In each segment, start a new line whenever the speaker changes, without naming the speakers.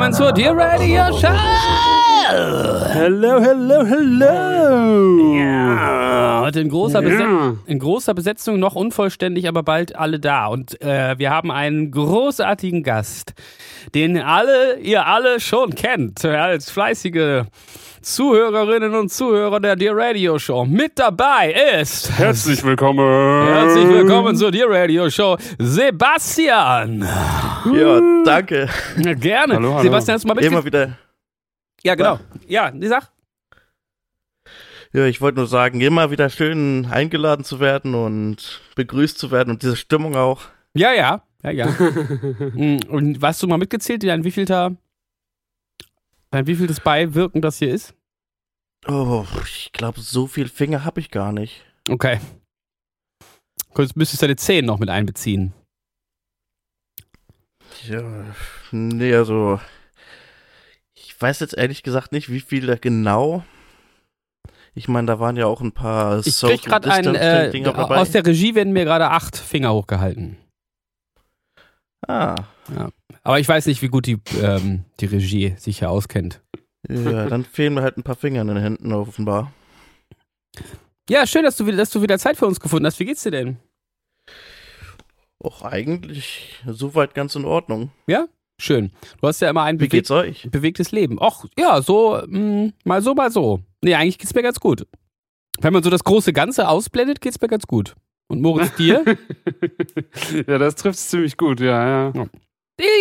Willkommen zur Dear Radio Show.
Hello, hello, hello.
Ja, in großer, Beset in großer Besetzung, noch unvollständig, aber bald alle da. Und äh, wir haben einen großartigen Gast, den alle, ihr alle schon kennt, als fleißige Zuhörerinnen und Zuhörer der Dear Radio Show. Mit dabei ist
Herzlich willkommen.
Herzlich willkommen zur Dear Radio Show, Sebastian.
Ja, danke.
Gerne.
Hallo, hallo.
Sebastian, hast du mal mitge
Immer wieder.
Ja, genau. Ja, die Sach.
Ja, ich wollte nur sagen, immer wieder schön eingeladen zu werden und begrüßt zu werden und diese Stimmung auch.
Ja, ja. Ja, ja. Mm, und hast du mal mitgezählt, dein wievielter, dein wievieltes Beiwirken das hier ist?
Oh, ich glaube, so viel Finger habe ich gar nicht.
Okay. Kurz müsstest du deine Zehen noch mit einbeziehen.
Ja, nee, also. Ich weiß jetzt ehrlich gesagt nicht, wie viele genau. Ich meine, da waren ja auch ein paar
Ich krieg gerade ein, äh, aus der Regie werden mir gerade acht Finger hochgehalten.
ah,
Aber ich weiß nicht, wie gut die, ähm, die Regie sich hier auskennt.
ja, dann fehlen mir halt ein paar Finger in den Händen offenbar.
Ja, schön, dass du wieder, dass du wieder Zeit für uns gefunden hast. Wie geht's dir denn?
Och, eigentlich soweit ganz in Ordnung.
Ja? Schön. Du hast ja immer ein
Wie
beweg
geht's euch?
bewegtes Leben. Och, ja, so, mh, mal so, mal so. Nee, eigentlich geht's mir ganz gut. Wenn man so das große Ganze ausblendet, geht's mir ganz gut. Und Moritz, dir?
ja, das trifft ziemlich gut, ja, ja.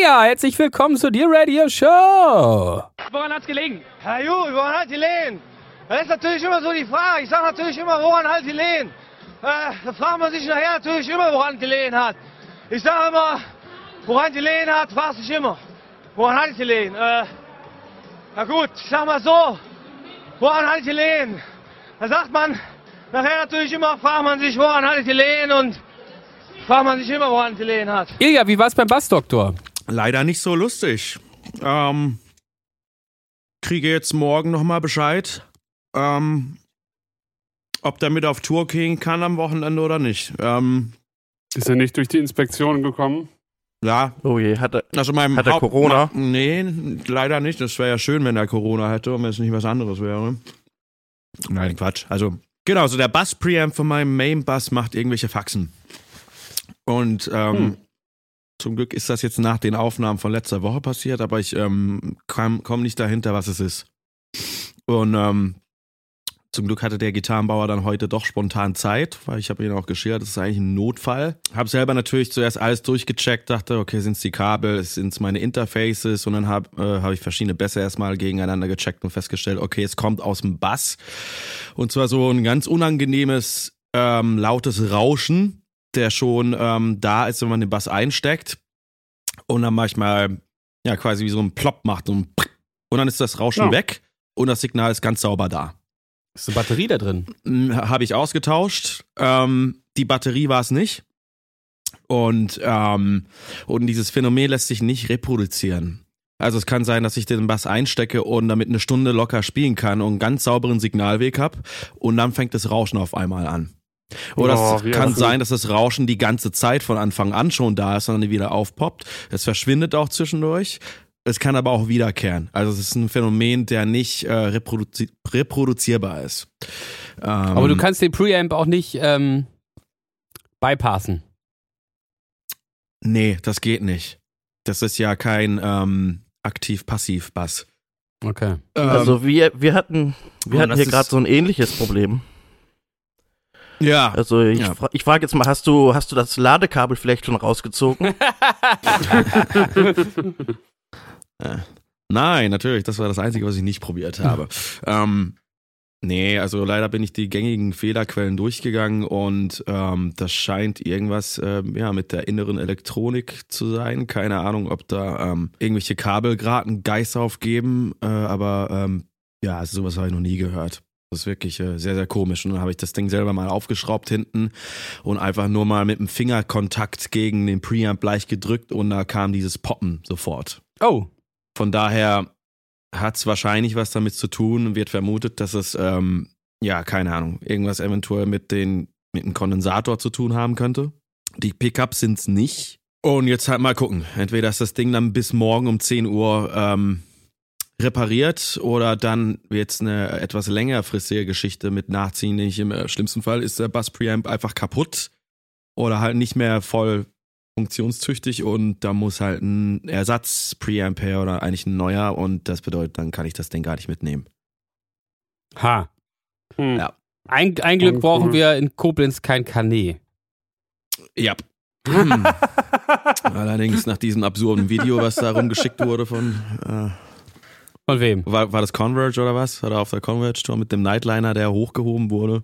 Ja, herzlich willkommen zu dir Radio Show. Woran hat's gelegen?
Herr Ju, woran halt die Lehen? Das ist natürlich immer so die Frage. Ich sage natürlich immer, woran halt die Lehen? Äh, da fragt man sich nachher natürlich immer, woran die Lehen hat. Ich sage immer, woran die Lehen hat, fragt sich immer. Woran halt die Lehen? Äh, na gut, ich sag mal so, woran halt die Lehen? Da sagt man nachher natürlich immer, fragt man sich, woran halt die Lehen und fragt man sich immer, woran die Lehen hat.
Ilja, wie war's beim Bassdoktor?
Leider nicht so lustig. Ähm, kriege jetzt morgen nochmal Bescheid, ähm, ob der mit auf Tour gehen kann am Wochenende oder nicht. Ähm,
Ist er nicht durch die Inspektion gekommen?
Ja,
Oh je, hat er.
also meinem
Hat er
Haupt-
Corona?
Ma- Nee, leider nicht. Das wäre ja schön, wenn er Corona hätte und wenn es nicht was anderes wäre. Nein, Quatsch. Also, genau, so der Bass-Preamp von meinem Main-Bass macht irgendwelche Faxen. Und ähm,
Hm.
zum Glück ist das jetzt nach den Aufnahmen von letzter Woche passiert, aber ich ähm, komme komm nicht dahinter, was es ist. Und ähm, zum Glück hatte der Gitarrenbauer dann heute doch spontan Zeit, weil ich habe ihn auch geschildert, das ist eigentlich ein Notfall. Habe selber natürlich zuerst alles durchgecheckt, dachte, okay, sind es die Kabel, sind es meine Interfaces und dann habe äh, hab ich verschiedene Bässe erstmal gegeneinander gecheckt und festgestellt, okay, es kommt aus dem Bass. Und zwar so ein ganz unangenehmes, ähm, lautes Rauschen, der schon ähm, da ist, wenn man den Bass einsteckt und dann manchmal ja quasi wie so ein Plop macht und, und dann ist das Rauschen
Ja.
weg und das Signal ist ganz sauber da.
Ist eine Batterie da drin?
Habe ich ausgetauscht. Ähm, die Batterie war es nicht. Und, ähm, und dieses Phänomen lässt sich nicht reproduzieren. Also es kann sein, dass ich den Bass einstecke und damit eine Stunde locker spielen kann und einen ganz sauberen Signalweg hab und dann fängt das Rauschen auf einmal an. Oder
Oh,
es kann sein, dass das Rauschen die ganze Zeit von Anfang an schon da ist und dann wieder aufpoppt. Es verschwindet auch zwischendurch. Es kann aber auch wiederkehren. Also es ist ein Phänomen, der nicht äh, reproduzi reproduzierbar ist. Ähm,
Aber du kannst den Preamp auch nicht ähm, bypassen.
Nee, das geht nicht. Das ist ja kein ähm, aktiv-passiv-Bass.
Okay.
Also wir, wir hatten, wir
und
hatten hier gerade so ein ähnliches Problem.
ja,
Also ich,
Ja.
fra ich frage jetzt mal, hast du, hast du das Ladekabel vielleicht schon rausgezogen?
Nein, natürlich, das war das Einzige, was ich nicht probiert habe. ähm, Nee, also leider bin ich die gängigen Fehlerquellen durchgegangen und ähm, das scheint irgendwas ähm, ja, mit der inneren Elektronik zu sein. Keine Ahnung, ob da ähm, irgendwelche Kabel gerade einen Geist aufgeben, äh, aber ähm, ja, also sowas habe ich noch nie gehört. Das ist wirklich äh, sehr, sehr komisch. Und dann habe ich das Ding selber mal aufgeschraubt hinten und einfach nur mal mit dem Fingerkontakt gegen den Preamp leicht gedrückt und da kam dieses Poppen sofort.
Oh.
Von daher hat es wahrscheinlich was damit zu tun. Wird vermutet, dass es, ähm, ja, keine Ahnung, irgendwas eventuell mit, den, mit dem Kondensator zu tun haben könnte. Die Pickups sind es nicht. Und jetzt halt mal gucken. Entweder ist das Ding dann bis morgen um 10 Uhr ähm, repariert oder dann wird es eine etwas längerfristige Geschichte mit Nachziehen. Nicht Im äh, schlimmsten Fall ist der Bass Preamp einfach kaputt oder halt nicht mehr voll funktionstüchtig und da muss halt ein Ersatz Preamp her oder eigentlich ein neuer und das bedeutet, dann kann ich das Ding gar nicht mitnehmen.
Ha.
Hm.
Ja.
Ein, ein Glück brauchen wir in Koblenz kein Kanä.
Ja. Hm. Allerdings nach diesem absurden Video, was da rumgeschickt wurde von, äh,
Von wem?
war, war das Converge oder was? Oder auf der Converge Tour mit dem Nightliner, der hochgehoben wurde?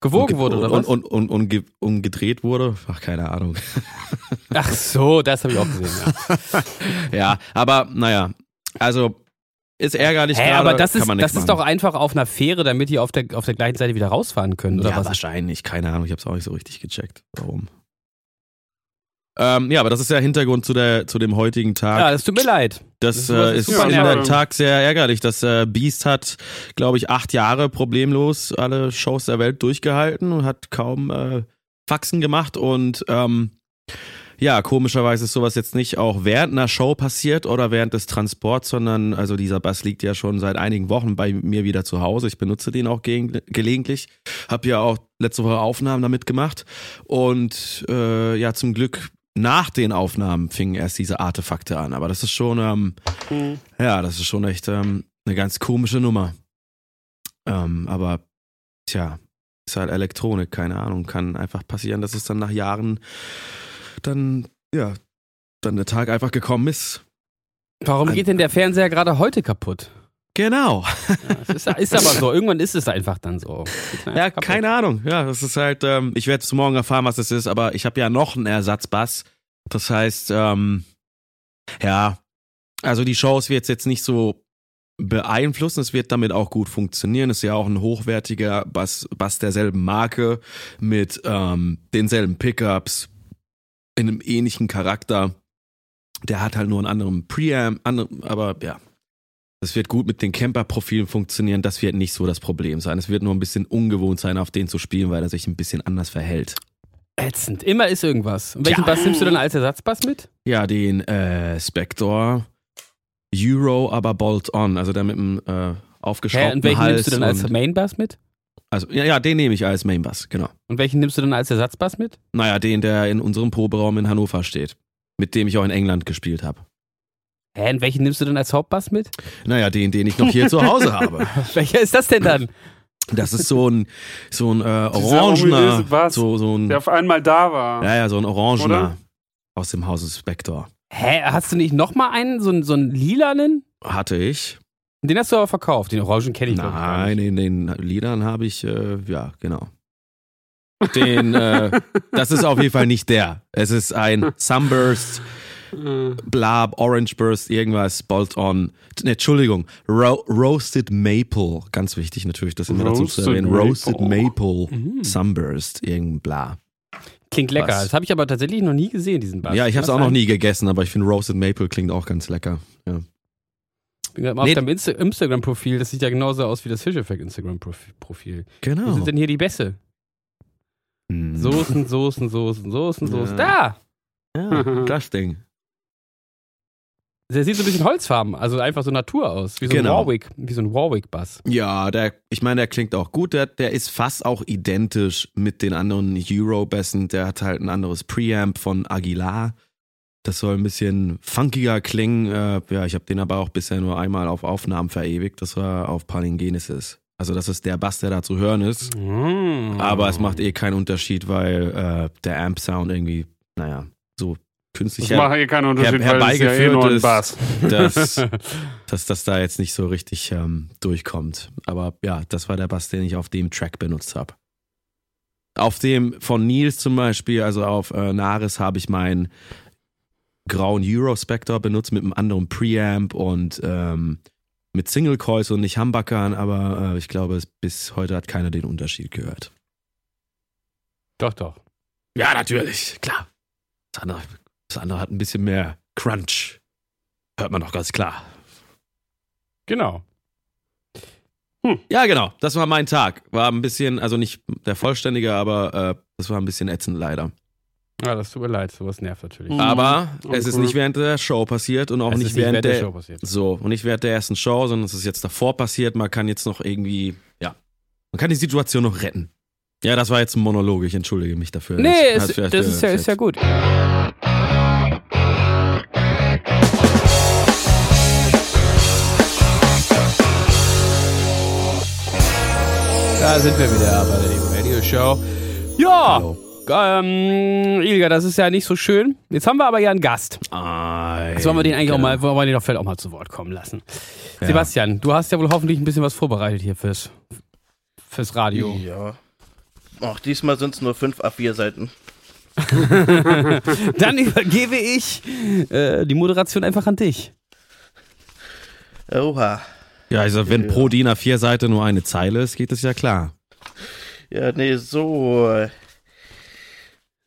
Gewogen
und,
wurde, oder
und,
was?
Und, und, und, und gedreht wurde? Ach, keine Ahnung.
Ach so, das habe ich auch gesehen. Ja.
ja, aber naja, also ist ärgerlich
Hä, aber das ist, das ist doch einfach auf einer Fähre, damit die auf der, auf der gleichen Seite wieder rausfahren können, oder
ja,
was?
wahrscheinlich, keine Ahnung, ich habe es auch nicht so richtig gecheckt. Warum? Ähm, ja, aber das ist der Hintergrund zu, der, zu dem heutigen Tag.
Ja, das tut mir leid.
Das
Das
äh,
ist
ist
super
in der Tag sehr ärgerlich. Das äh, Beast hat, glaube ich, acht Jahre problemlos alle Shows der Welt durchgehalten und hat kaum äh, Faxen gemacht. Und ähm, ja, komischerweise ist sowas jetzt nicht auch während einer Show passiert oder während des Transports, sondern also dieser Bass liegt ja schon seit einigen Wochen bei mir wieder zu Hause. Ich benutze den auch gegen, gelegentlich. Hab ja auch letzte Woche Aufnahmen damit gemacht. Und äh, ja, zum Glück nach den Aufnahmen fingen erst diese Artefakte an. Aber das ist schon, ähm,
Hm.
ja, das ist schon echt ähm, eine ganz komische Nummer. Ähm, aber tja, ist halt Elektronik, keine Ahnung. Kann einfach passieren, dass es dann nach Jahren dann, ja, dann der Tag einfach gekommen ist.
Warum
Ein-
geht denn der Fernseher gerade heute kaputt?
Genau.
Ja, es ist, ist aber so. Irgendwann ist es einfach dann so.
Ja,
kaputt.
keine Ahnung. Ja, das ist halt, ähm, ich werde morgen erfahren, was das ist, aber ich habe ja noch einen Ersatzbass. Das heißt, ähm, ja, also die Shows wird jetzt nicht so beeinflussen. Es wird damit auch gut funktionieren. Es ist ja auch ein hochwertiger Bass, Bass derselben Marke mit ähm, denselben Pickups in einem ähnlichen Charakter. Der hat halt nur einen anderen Preamp, andere, aber ja. Das wird gut mit den Camper-Profilen funktionieren. Das wird nicht so das Problem sein. Es wird nur ein bisschen ungewohnt sein, auf den zu spielen, weil er sich ein bisschen anders verhält.
Ätzend. Immer ist irgendwas. Und welchen
Ja.
Bass nimmst du dann als Ersatzbass mit?
Ja, den äh, Spector Euro, aber Bolt-On, also der mit dem äh,
Hä,
aufgeschraubten
und welchen
Hals.
nimmst du dann als Mainbass mit?
also, ja, ja, den nehme ich als Mainbass, genau.
Und welchen nimmst du dann als Ersatzbass mit?
Naja, den, der in unserem Proberaum in Hannover steht, mit dem ich auch in England gespielt habe.
Hä, und welchen nimmst du dann als Hauptbass mit?
Naja, den, den ich noch hier zu Hause habe.
Welcher ist das denn dann?
Das ist so ein, so ein äh, orangener,
Bass,
so, so ein,
Der auf einmal da war.
ja, ja, so ein orangener
Oder?
aus dem Hause Spector.
Hä, hast du nicht nochmal einen, so einen, so einen lilanen?
Hatte ich.
Den hast du aber verkauft. Den Orangen kenne ich glaub ich, gar
Nein,
nicht.
in den Liedern habe ich, äh, ja, genau. Den, äh, das ist auf jeden Fall nicht der. Es ist ein Sunburst,
Äh,
Blab, Orange Burst, irgendwas, Bolt-on. Ne, Entschuldigung, Ro Roasted Maple. Ganz wichtig natürlich, das immer dazu zu erwähnen. Roasted
Maple.
Mhm.
Sunburst, irgendein bla.
Klingt lecker.
Was?
Das habe ich aber tatsächlich noch nie gesehen, diesen Bass.
Ja, ich habe es auch noch nie gegessen, aber ich finde Roasted Maple klingt auch ganz lecker. Ja.
Bin gerade mal
Nee.
auf deinem Insta Instagram-Profil. Das sieht ja genauso aus wie das Fish Effect Instagram-Profil. Wo
Genau.
sind denn hier die Bässe?
Hm.
Soßen, Soßen, Soßen, Soßen, Soßen.
Ja.
Da!
Ja, das Ding.
Der sieht so ein bisschen holzfarben, also einfach so Natur aus. Wie so
Genau.
ein Warwick, wie so ein Warwick-Bass.
Ja, der, ich meine, der klingt auch gut. Der, der ist fast auch identisch mit den anderen Euro-Bässen. Der hat halt ein anderes Preamp von Aguilar. Das soll ein bisschen funkiger klingen. Äh, ja, ich habe den aber auch bisher nur einmal auf Aufnahmen verewigt. Das war auf Palingenesis. Also das ist der Bass, der da zu hören ist.
Mm.
Aber es macht eh keinen Unterschied, weil äh, der Amp-Sound irgendwie, naja, so künstlich
Das macht hier keinen Unterschied,
her-
weil es ist ja eh nur ein
herbeigeführt
Bass.
das dass das da jetzt nicht so richtig ähm, durchkommt. Aber ja, das war der Bass, den ich auf dem Track benutzt habe. Auf dem von Nils zum Beispiel, also auf äh, Naris, habe ich meinen grauen Eurospector benutzt mit einem anderen Preamp und ähm, mit Single Coils und nicht Humbuckern, aber äh, ich glaube, bis heute hat keiner den Unterschied gehört.
Doch, doch.
Ja, natürlich, klar. Das andere, das andere hat ein bisschen mehr Crunch. Hört man doch ganz klar.
Genau.
Ja, genau. Das war mein Tag. War ein bisschen, also nicht der vollständige, aber äh, das war ein bisschen ätzend leider.
Ja, das tut mir leid, sowas nervt natürlich.
Mhm.
Aber
Oh,
es ist nicht während der Show passiert und auch
Es
nicht
ist
während, der,
Show passiert.
so und nicht während der ersten Show, sondern es ist jetzt davor passiert. Man kann jetzt noch irgendwie, ja, man kann die Situation noch retten. Ja, das war jetzt ein Monolog. Ich entschuldige mich dafür.
Nee,
Das vielleicht,
das ist ja, ist ja gut. Da sind wir wieder bei der Radio Show. Ja, ähm, Ilga, das ist ja nicht so schön. Jetzt haben wir aber ja einen Gast. Jetzt wollen wir den eigentlich auch mal, wollen wir den doch vielleicht auch mal zu Wort kommen lassen. Sebastian, du hast ja wohl hoffentlich ein bisschen was vorbereitet hier fürs, fürs Radio.
Ja. Ach, diesmal sind es nur fünf A4-Seiten.
Dann übergebe ich äh, die Moderation einfach an dich.
Oha.
Ja, also wenn pro DIN A4-Seite nur eine Zeile ist, geht es ja klar.
Ja, nee, so.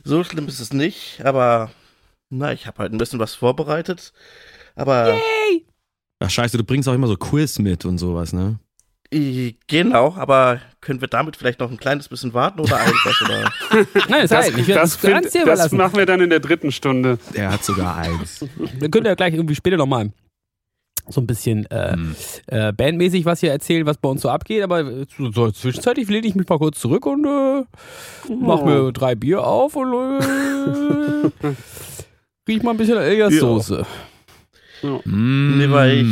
So schlimm ist es nicht, aber. Na, ich habe halt ein bisschen was vorbereitet. Aber.
Ach scheiße, du bringst auch immer so Quiz mit und sowas, ne?
Genau, aber können wir damit vielleicht noch ein kleines bisschen warten oder irgendwas? Oder?
Nein, das,
Das,
heißt, ich werde
das,
das
find, das machen wir dann in der dritten Stunde.
Er hat sogar eins.
Wir können ja gleich irgendwie später nochmal so ein bisschen äh,
Hm.
äh, bandmäßig was hier erzählen, was bei uns so abgeht. Aber so, so zwischenzeitlich lehne ich mich mal kurz zurück und äh, mach mir drei Bier auf und äh, riech mal ein bisschen Elias
Ja.
Soße.
Mm.
Nee, weil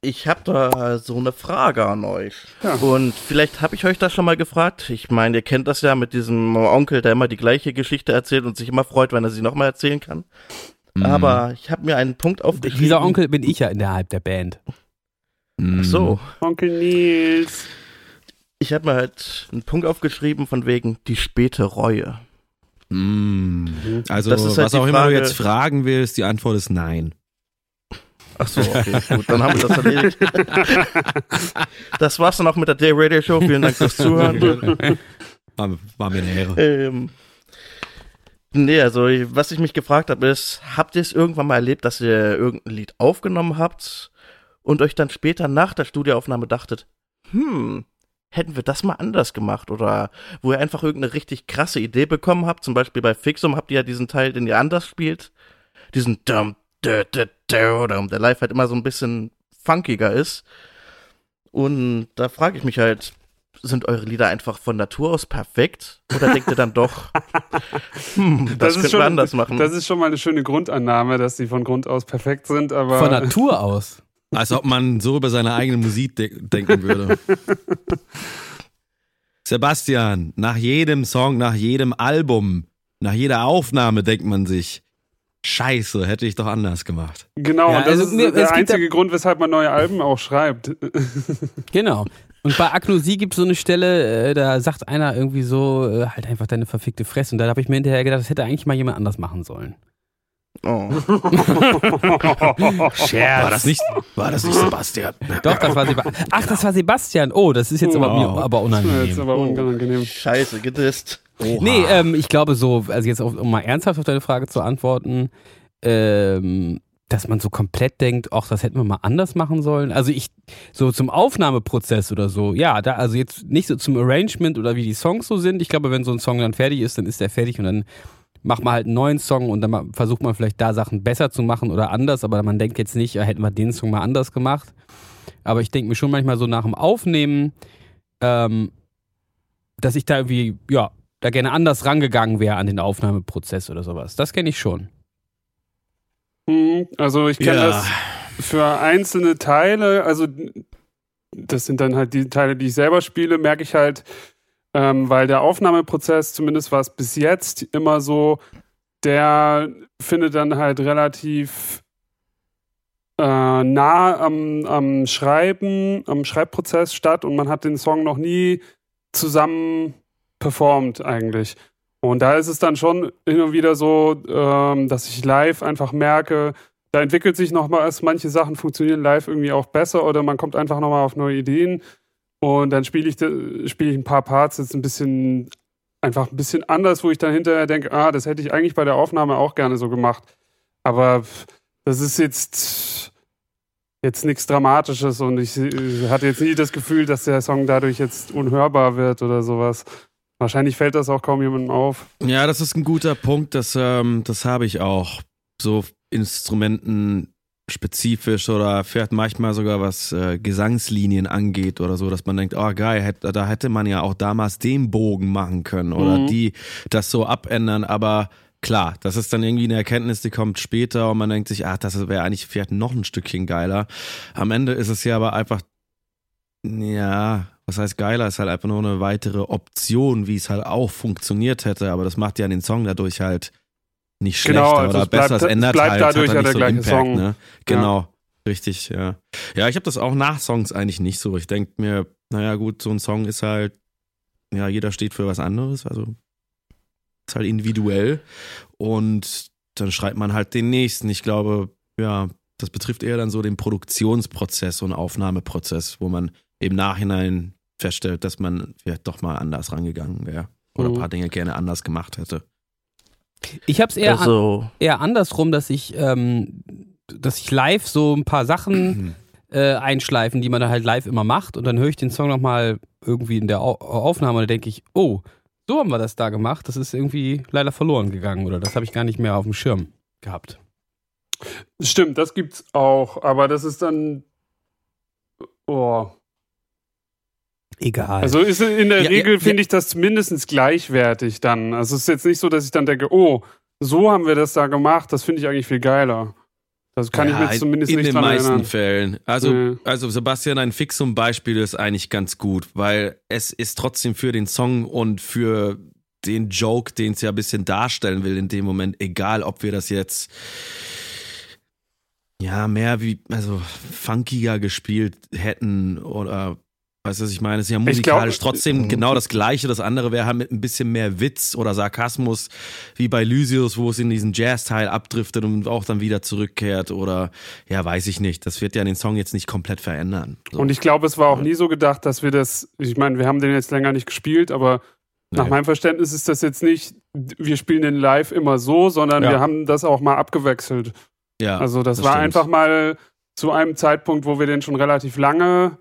Ich habe da so eine Frage an euch.
Ja.
Und vielleicht habe ich euch das schon mal gefragt. Ich meine, ihr kennt das ja mit diesem Onkel, der immer die gleiche Geschichte erzählt und sich immer freut, wenn er sie nochmal erzählen kann.
Mm.
Aber ich habe mir einen Punkt aufgeschrieben.
Dieser Onkel bin ich ja innerhalb der Band.
Mm.
Ach so.
Onkel Nils.
Ich habe mir halt einen Punkt aufgeschrieben von wegen die späte Reue.
Mm. Also,
Das ist halt
was auch immer du jetzt fragen willst, die Antwort ist nein.
Ach so, okay, gut, dann haben wir das erledigt. das war's dann auch mit der Day Radio Show. Vielen Dank fürs Zuhören.
War, war mir eine Ehre.
ähm, nee, also was ich mich gefragt habe, ist, habt ihr es irgendwann mal erlebt, dass ihr irgendein Lied aufgenommen habt und euch dann später nach der Studioaufnahme dachtet, hm, hätten wir das mal anders gemacht? Oder wo ihr einfach irgendeine richtig krasse Idee bekommen habt, zum Beispiel bei Fixum habt ihr ja diesen Teil, den ihr anders spielt, diesen dum, dum, dum, dum, dum, der live halt immer so ein bisschen funkiger ist. Und da frage ich mich halt, sind eure Lieder einfach von Natur aus perfekt? Oder denkt ihr dann doch, hm, das, könnten wir anders machen?
Das ist schon mal eine schöne Grundannahme, dass die von Grund aus perfekt sind, aber
Von Natur aus.
Als ob man so über seine eigene Musik de denken würde. Sebastian, nach jedem Song, nach jedem Album, nach jeder Aufnahme denkt man sich, Scheiße, hätte ich doch anders gemacht.
genau,
Ja,
und das
also
ist
mir-
der einzige Grund, weshalb man neue Alben auch schreibt.
Genau. Und bei Agnosie gibt es so eine Stelle, äh, da sagt einer irgendwie so, äh, halt einfach deine verfickte Fresse. Und da habe ich mir hinterher gedacht, das hätte eigentlich mal jemand anders machen sollen.
oh.
War das nicht, war das nicht Sebastian?
Doch, das war Sebastian. Ach, das war Sebastian. Oh, das ist jetzt aber,
Oh.
mir, aber
Das ist jetzt
unangenehm.
aber unangenehm.
Scheiße, gedisst.
Nee, ähm, ich glaube so, also jetzt auf, um mal ernsthaft auf deine Frage zu antworten, ähm, dass man so komplett denkt, ach, das hätten wir mal anders machen sollen. Also ich, so zum Aufnahmeprozess oder so, ja, da, also jetzt nicht so zum Arrangement oder wie die Songs so sind. Ich glaube, wenn so ein Song dann fertig ist, dann ist der fertig und dann macht man halt einen neuen Song und dann versucht man vielleicht da Sachen besser zu machen oder anders, aber man denkt jetzt nicht, ja, hätten wir den Song mal anders gemacht. Aber ich denke mir schon manchmal so nach dem Aufnehmen, ähm, dass ich da irgendwie, ja, da gerne anders rangegangen wäre an den Aufnahmeprozess oder sowas. Das kenne ich schon.
Hm, Also ich kenne
Ja.
das für einzelne Teile, also das sind dann halt die Teile, die ich selber spiele, merke ich halt, ähm, weil der Aufnahmeprozess, zumindest war es bis jetzt immer so, der findet dann halt relativ äh, nah am, am Schreiben, am Schreibprozess statt und man hat den Song noch nie zusammen performt eigentlich. Und da ist es dann schon hin und wieder so, ähm, dass ich live einfach merke, da entwickelt sich noch mal, manche Sachen funktionieren live irgendwie auch besser oder man kommt einfach noch mal auf neue Ideen und dann spiele ich, spiel ich ein paar Parts jetzt ein bisschen, einfach ein bisschen anders, wo ich dann hinterher denke, ah, das hätte ich eigentlich bei der Aufnahme auch gerne so gemacht. Aber das ist jetzt, jetzt nichts Dramatisches und ich, ich hatte jetzt nie das Gefühl, dass der Song dadurch jetzt unhörbar wird oder sowas. Wahrscheinlich fällt das auch kaum jemandem auf.
Ja, das ist ein guter Punkt. Das, ähm, das habe ich auch. So Instrumenten spezifisch oder vielleicht manchmal sogar was äh, Gesangslinien angeht oder so, dass man denkt, oh geil, hätt, da hätte man ja auch damals den Bogen machen können oder mhm. die das so abändern, aber klar, das ist dann irgendwie eine Erkenntnis, die kommt später und man denkt sich, ach, das wäre eigentlich vielleicht noch ein Stückchen geiler. Am Ende ist es ja aber einfach, ja, was heißt geiler, ist halt einfach nur eine weitere Option, wie es halt auch funktioniert hätte, aber das macht ja den Song dadurch halt nicht genau, schlechter also oder besser. Bleibt, es ändert
bleibt
halt,
dadurch
hat halt
der
so
gleiche
Impact,
Song.
Ne? Genau, ja. richtig, ja. Ja, ich habe das auch nach Songs eigentlich nicht so. Ich denke mir, naja gut, so ein Song ist halt, ja, jeder steht für was anderes, also ist halt individuell und dann schreibt man halt den nächsten. Ich glaube, ja, das betrifft eher dann so den Produktionsprozess und Aufnahmeprozess, wo man im Nachhinein feststellt, dass man vielleicht doch mal anders rangegangen wäre oder ein mhm. paar Dinge gerne anders gemacht hätte.
Ich habe es eher, also, an, eher andersrum, dass ich, ähm, dass ich live so ein paar Sachen äh, einschleifen, die man da halt live immer macht und dann höre ich den Song nochmal irgendwie in der Aufnahme und dann denke ich, oh, so haben wir das da gemacht. Das ist irgendwie leider verloren gegangen oder das habe ich gar nicht mehr auf dem Schirm gehabt.
Stimmt, das gibt's auch, aber das ist dann, oh,
Egal.
Also ist in der ja, Regel ja, finde ja. ich das mindestens gleichwertig dann. Also es ist jetzt nicht so, dass ich dann denke, oh, so haben wir das da gemacht, das finde ich eigentlich viel geiler. Das kann ich mir zumindest
in
nicht
In den meisten
erinnern.
Fällen. Also, nee. also Sebastian, ein Fixum Beispiel ist eigentlich ganz gut, weil es ist trotzdem für den Song und für den Joke, den es ja ein bisschen darstellen will in dem Moment, egal ob wir das jetzt ja mehr wie, also funkiger gespielt hätten oder Weißt du, was ich meine? Es ist ja musikalisch glaub, trotzdem genau das Gleiche. Das andere wäre halt mit ein bisschen mehr Witz oder Sarkasmus, wie bei Lysius, wo es in diesen Jazz-Teil abdriftet und auch dann wieder zurückkehrt. Oder, ja, weiß ich nicht. Das wird ja den Song jetzt nicht komplett verändern.
So. Und ich glaube, es war auch nie so gedacht, dass wir das, ich meine, wir haben den jetzt länger nicht gespielt, aber nee. nach meinem Verständnis ist das jetzt nicht, wir spielen den live immer so, sondern ja. wir haben das auch mal abgewechselt. Ja. Also das, das war stimmt. einfach mal zu einem Zeitpunkt, wo wir den schon relativ lange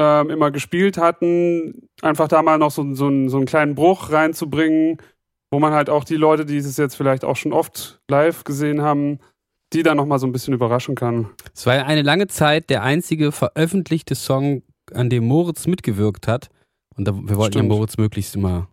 ähm, immer gespielt hatten, einfach da mal noch so, so, so einen kleinen Bruch reinzubringen, wo man halt auch die Leute, die es jetzt vielleicht auch schon oft live gesehen haben, die dann nochmal so ein bisschen überraschen kann.
Es war ja eine lange Zeit der einzige veröffentlichte Song, an dem Moritz mitgewirkt hat. Und da, wir wollten Stimmt. ja Moritz möglichst immer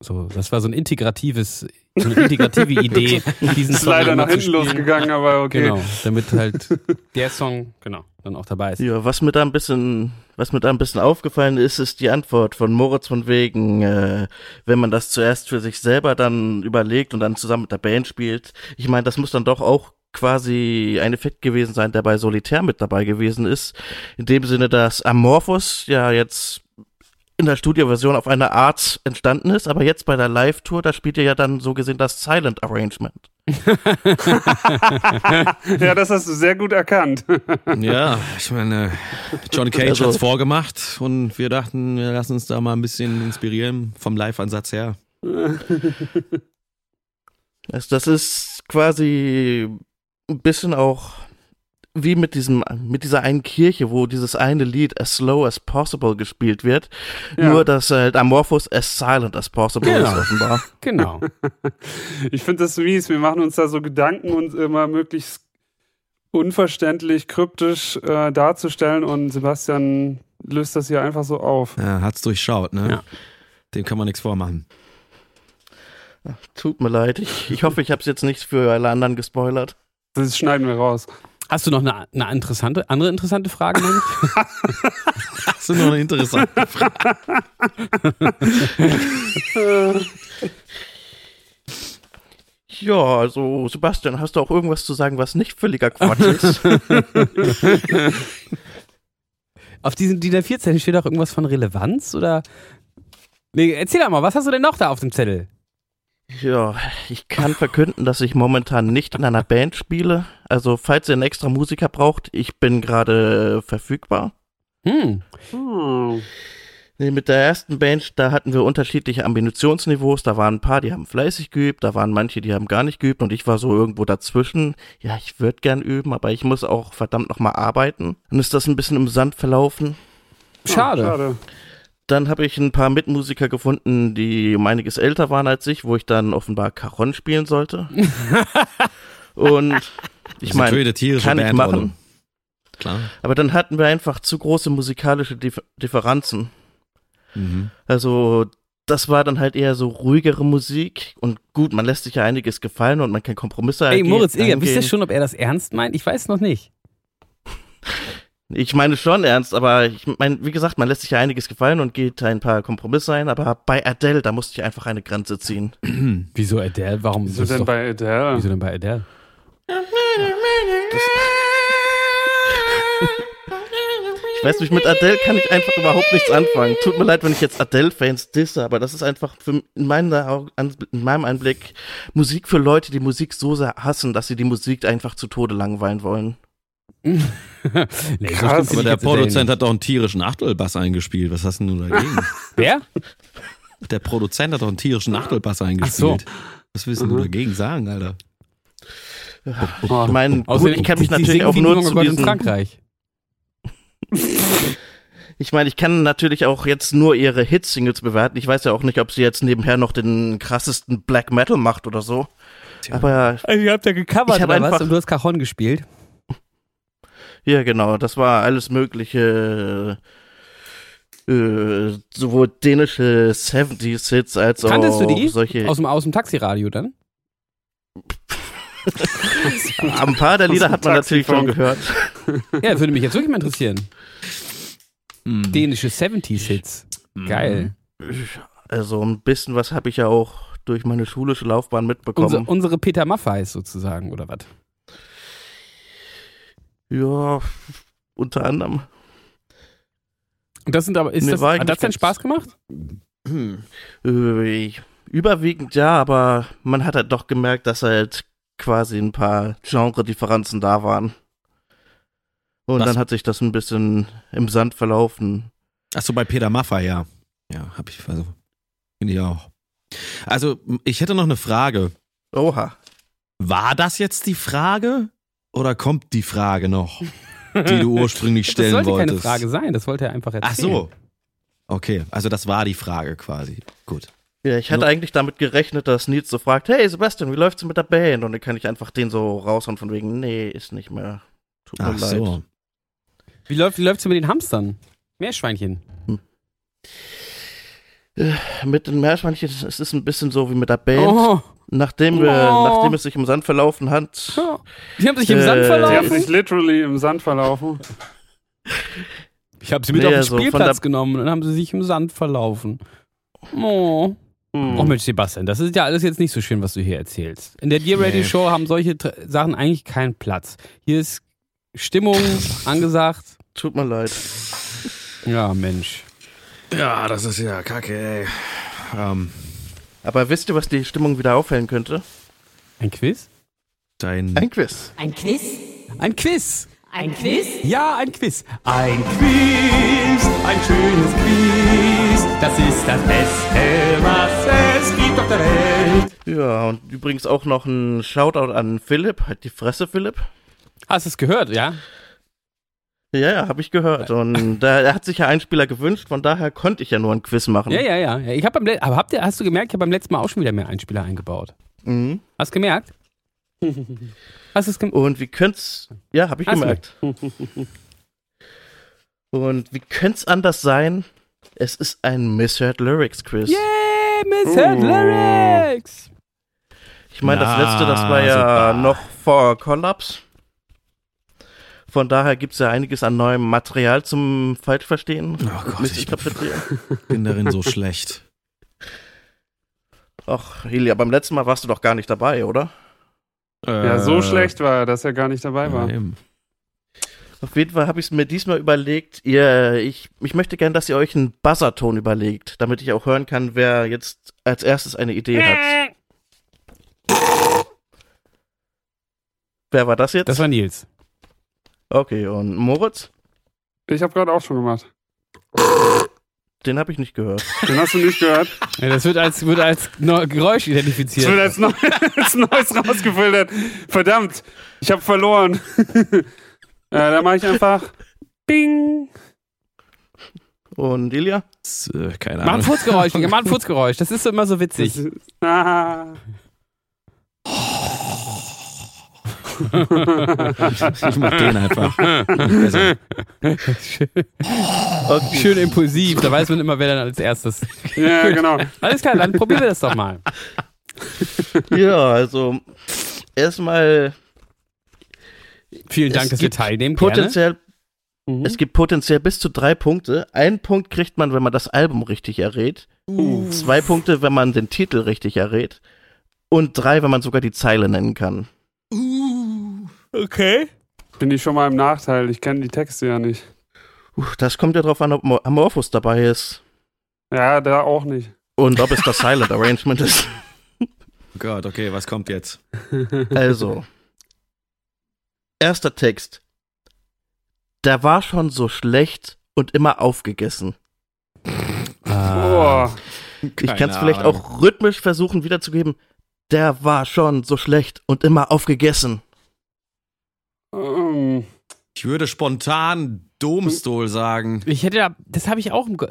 so, das war so ein integratives, so eine integrative Idee.
Diesen ist Song leider nach hinten losgegangen, aber okay.
Genau, damit halt der Song, genau, dann auch dabei ist.
Ja, was mir da ein bisschen, was mir da ein bisschen aufgefallen ist, ist die Antwort von Moritz von wegen, äh, wenn man das zuerst für sich selber dann überlegt und dann zusammen mit der Band spielt. Ich meine, das muss dann doch auch quasi ein Effekt gewesen sein, der bei Solitär mit dabei gewesen ist. In dem Sinne, dass Amorphous ja jetzt in der Studioversion auf eine Art entstanden ist, aber jetzt bei der Live-Tour, da spielt ihr ja dann so gesehen das Silent Arrangement.
ja, das hast du sehr gut erkannt.
ja, ich meine, John Cage also, hat's vorgemacht und wir dachten, wir lassen uns da mal ein bisschen inspirieren vom Live-Ansatz her.
Also das ist quasi ein bisschen auch wie mit diesem, mit dieser einen Kirche, wo dieses eine Lied as slow as possible gespielt wird. Ja. Nur, dass halt Amorphous as silent as possible
genau.
ist offenbar.
Genau.
ich finde das mies. Wir machen uns da so Gedanken und immer möglichst unverständlich, kryptisch äh, darzustellen und Sebastian löst das hier einfach so auf.
Ja, hat's durchschaut, ne? Ja. Dem kann man nichts vormachen.
tut mir leid. Ich, ich hoffe, ich habe es jetzt nicht für alle anderen gespoilert.
Das schneiden wir raus.
Hast du noch eine, eine interessante, andere interessante Frage?
Hast du noch eine interessante Frage?
Ja, also Sebastian, hast du auch irgendwas zu sagen, was nicht völliger Quatsch ist?
Auf diesen DIN A4-Zettel steht auch irgendwas von Relevanz oder? Nee, erzähl doch mal, was hast du denn noch da auf dem Zettel?
Ja, ich kann verkünden, dass ich momentan nicht in einer Band spiele. Also, falls ihr einen extra Musiker braucht, ich bin gerade verfügbar.
Hm.
Hm.
Nee, mit der ersten Band, da hatten wir unterschiedliche Ambitionsniveaus. Da waren ein paar, die haben fleißig geübt, da waren manche, die haben gar nicht geübt und ich war so irgendwo dazwischen. Ja, ich würde gern üben, aber ich muss auch verdammt nochmal arbeiten. Dann ist das ein bisschen im Sand verlaufen.
Schade.
Ah, schade.
Dann habe ich ein paar Mitmusiker gefunden, die um einiges älter waren als ich, wo ich dann offenbar Caron spielen sollte. und ich meine, kann ich
Bandrolle.
machen.
Klar.
Aber dann hatten wir einfach zu große musikalische Dif Differenzen.
Mhm.
Also das war dann halt eher so ruhigere Musik und gut, man lässt sich ja einiges gefallen und man kann Kompromisse
Ey, Moritz Eger, wisst ihr schon, ob er das ernst meint? Ich weiß noch nicht.
Ich meine schon ernst, aber ich meine, wie gesagt, man lässt sich ja einiges gefallen und geht ein paar Kompromisse ein, aber bei Adele, da musste ich einfach eine Grenze ziehen.
Wieso Adele? Warum?
Wieso denn
doch-
bei Adele?
Wieso denn bei Adele?
Ich weiß nicht, mit Adele kann ich einfach überhaupt nichts anfangen. Tut mir leid, wenn ich jetzt Adele-Fans disse, aber das ist einfach für, in, an- in meinem Einblick Musik für Leute, die Musik so sehr hassen, dass sie die Musik einfach zu Tode langweilen wollen.
nee, so
Krass.
Aber der Produzent hat doch einen tierischen Achtelbass eingespielt. Was hast denn du dagegen?
nicht. Wer?
der Produzent hat doch einen tierischen Achtelbass
so.
eingespielt. Was willst denn du
Mhm.
dagegen sagen, Alter?
Oh.
Ich meine, gut, ich kann mich natürlich auch nur zu diesen,
Frankreich.
ich meine, ich kann natürlich auch jetzt nur ihre Hit-Singles bewerten. Ich weiß ja auch nicht, ob sie jetzt nebenher noch den krassesten Black Metal macht oder so.
Tja.
Aber
Also, ihr habt ja gecovert
Ich hab
oder was?
einfach-
Und du hast Cajon gespielt.
Ja, genau, das war alles mögliche, äh, sowohl dänische 70s Hits als
Kanntest
auch
du die?
solche.
Aus dem, aus dem Taxiradio dann?
ein paar der Lieder hat man natürlich schon gehört.
Ja, würde mich jetzt wirklich mal interessieren.
Mhm.
Dänische 70s-Hits. Geil.
Also ein bisschen was habe ich ja auch durch meine schulische Laufbahn mitbekommen.
Unser, unsere Peter Maffeis sozusagen, oder was?
Ja, unter anderem.
Und das sind aber, ist
Mir
das, hat das denn Spaß gemacht?
Hm. Äh, überwiegend ja, aber man hat halt doch gemerkt, dass halt quasi ein paar Genre-Differenzen da waren. Und
Was?
dann hat sich das ein bisschen im Sand verlaufen.
Achso, bei Peter Maffay, ja. Ja, hab ich, also, finde ich auch. Also, ich hätte noch eine Frage.
Oha.
War das jetzt die Frage? Oder kommt die Frage noch, die du ursprünglich
Das
stellen
sollte
wolltest?
keine Frage sein, das wollte er einfach erzählen.
Ach so. Okay, also das war die Frage quasi. Gut.
Ja, ich hatte
No.
eigentlich damit gerechnet, dass Nils so fragt, hey Sebastian, wie läuft's mit der Band? Und dann kann ich einfach den so raushauen von wegen, nee, ist nicht mehr. Tut mir
Ach
leid.
so.
Wie läuft wie läuft's mit den Hamstern? Meerschweinchen.
Mit den Meerschweinchen, es ist ein bisschen so wie mit der Band.
Oh,
Nachdem wir,
Oh.
nachdem es sich im Sand verlaufen hat,
oh. Die haben sich im
Äh,
Sand
die
Die haben
verlaufen.
sich literally im Sand verlaufen.
Ich habe sie mit
Nee,
auf den
also
Spielplatz genommen und dann haben sie sich im Sand verlaufen. Oh.
Hm.
Oh Mensch, Sebastian, das ist ja alles jetzt nicht so schön, was du hier erzählst. In der Dear Radio
Nee.
Show haben solche Tr- Sachen eigentlich keinen Platz. Hier ist Stimmung angesagt.
tut mir leid.
Ja, Mensch.
Ja, das ist ja kacke, ey. Ähm,
Aber wisst ihr, was die Stimmung wieder aufhellen könnte?
Ein Quiz?
dein.
Ein Quiz.
Ein Quiz?
Ein Quiz!
Ein Quiz?
Ja, ein Quiz. Ein Quiz, ein schönes Quiz. Das ist das Beste, was es gibt auf der Welt.
Ja, und übrigens auch noch ein Shoutout an Philipp. Halt die Fresse, Philipp.
Hast du es gehört, ja?
Ja, ja, habe ich gehört. Und da, hat sich ja einen Spieler gewünscht, von daher konnte ich ja nur ein Quiz machen.
Ja, ja, ja. Ich hab beim Le aber habt ihr, hast du gemerkt, ich habe beim letzten Mal auch schon wieder mehr Einspieler eingebaut.
Mhm.
Hast du gemerkt? Hast du es gemerkt?
Und wie könnt's. Ja, habe ich
Hast
gemerkt. Und wie könnte es anders sein? Es ist ein Misheard Lyrics Quiz.
Yeah, Miss
Uh.
Head Lyrics!
Ich meine, das letzte, das war ja
super.
noch vor Collapse. Von daher gibt es ja einiges an neuem Material zum Falschverstehen
Oh Gott, ich
Missinterpretieren.
bin darin so schlecht.
Ach, Ilja, beim letzten Mal warst du doch gar nicht dabei, oder?
Ja, so
Äh,
schlecht war er, dass er gar nicht dabei war.
eben.
Auf jeden Fall habe ich es mir diesmal überlegt. Ihr, ich, ich möchte gern, dass ihr euch einen Buzzerton überlegt, damit ich auch hören kann, wer jetzt als erstes eine Idee hat. Wer war das jetzt?
Das war Nils.
Okay, und Moritz?
Ich habe gerade auch schon gemacht.
Den habe ich nicht gehört.
Den hast du nicht gehört.
Ja, das wird als, wird als Geräusch
Es wird
identifiziert.
als, neu, als Neues rausgefiltert. Verdammt, ich habe verloren. ja, dann mache ich einfach Bing.
Und Ilja?
Das, äh, keine
Mach ein
Ahnung.
Furzgeräusch, mach ein Furzgeräusch. Das ist immer so witzig.
Das ist- Ah.
Ich mach den einfach. Besser.
Okay.
Schön impulsiv, da weiß man immer, wer dann als erstes.
Ja, genau.
Alles klar, dann probieren wir das doch mal.
Ja, also erstmal
Vielen Dank, dass wir teilnehmen. Gerne.
potenziell,
Mhm.
es gibt potenziell bis zu drei Punkte. Einen Punkt kriegt man, wenn man das Album richtig errät. Zwei Punkte, wenn man den Titel richtig errät. Und drei, wenn man sogar die Zeile nennen kann.
Okay.
Bin ich schon mal im Nachteil. Ich kenne die Texte ja nicht.
Uh, das kommt ja drauf an, ob Mo- Amorphous dabei ist.
Ja, da auch nicht.
Und ob es das Silent Arrangement ist.
Oh Gott, okay, was kommt jetzt?
Also. Erster Text. Der war schon so schlecht und immer aufgegessen.
Boah.
ich kann es vielleicht auch rhythmisch versuchen wiederzugeben. Der war schon so schlecht und immer aufgegessen.
Ähm,
Ich würde spontan Domstol sagen.
Ich hätte da, das habe ich auch im. Ge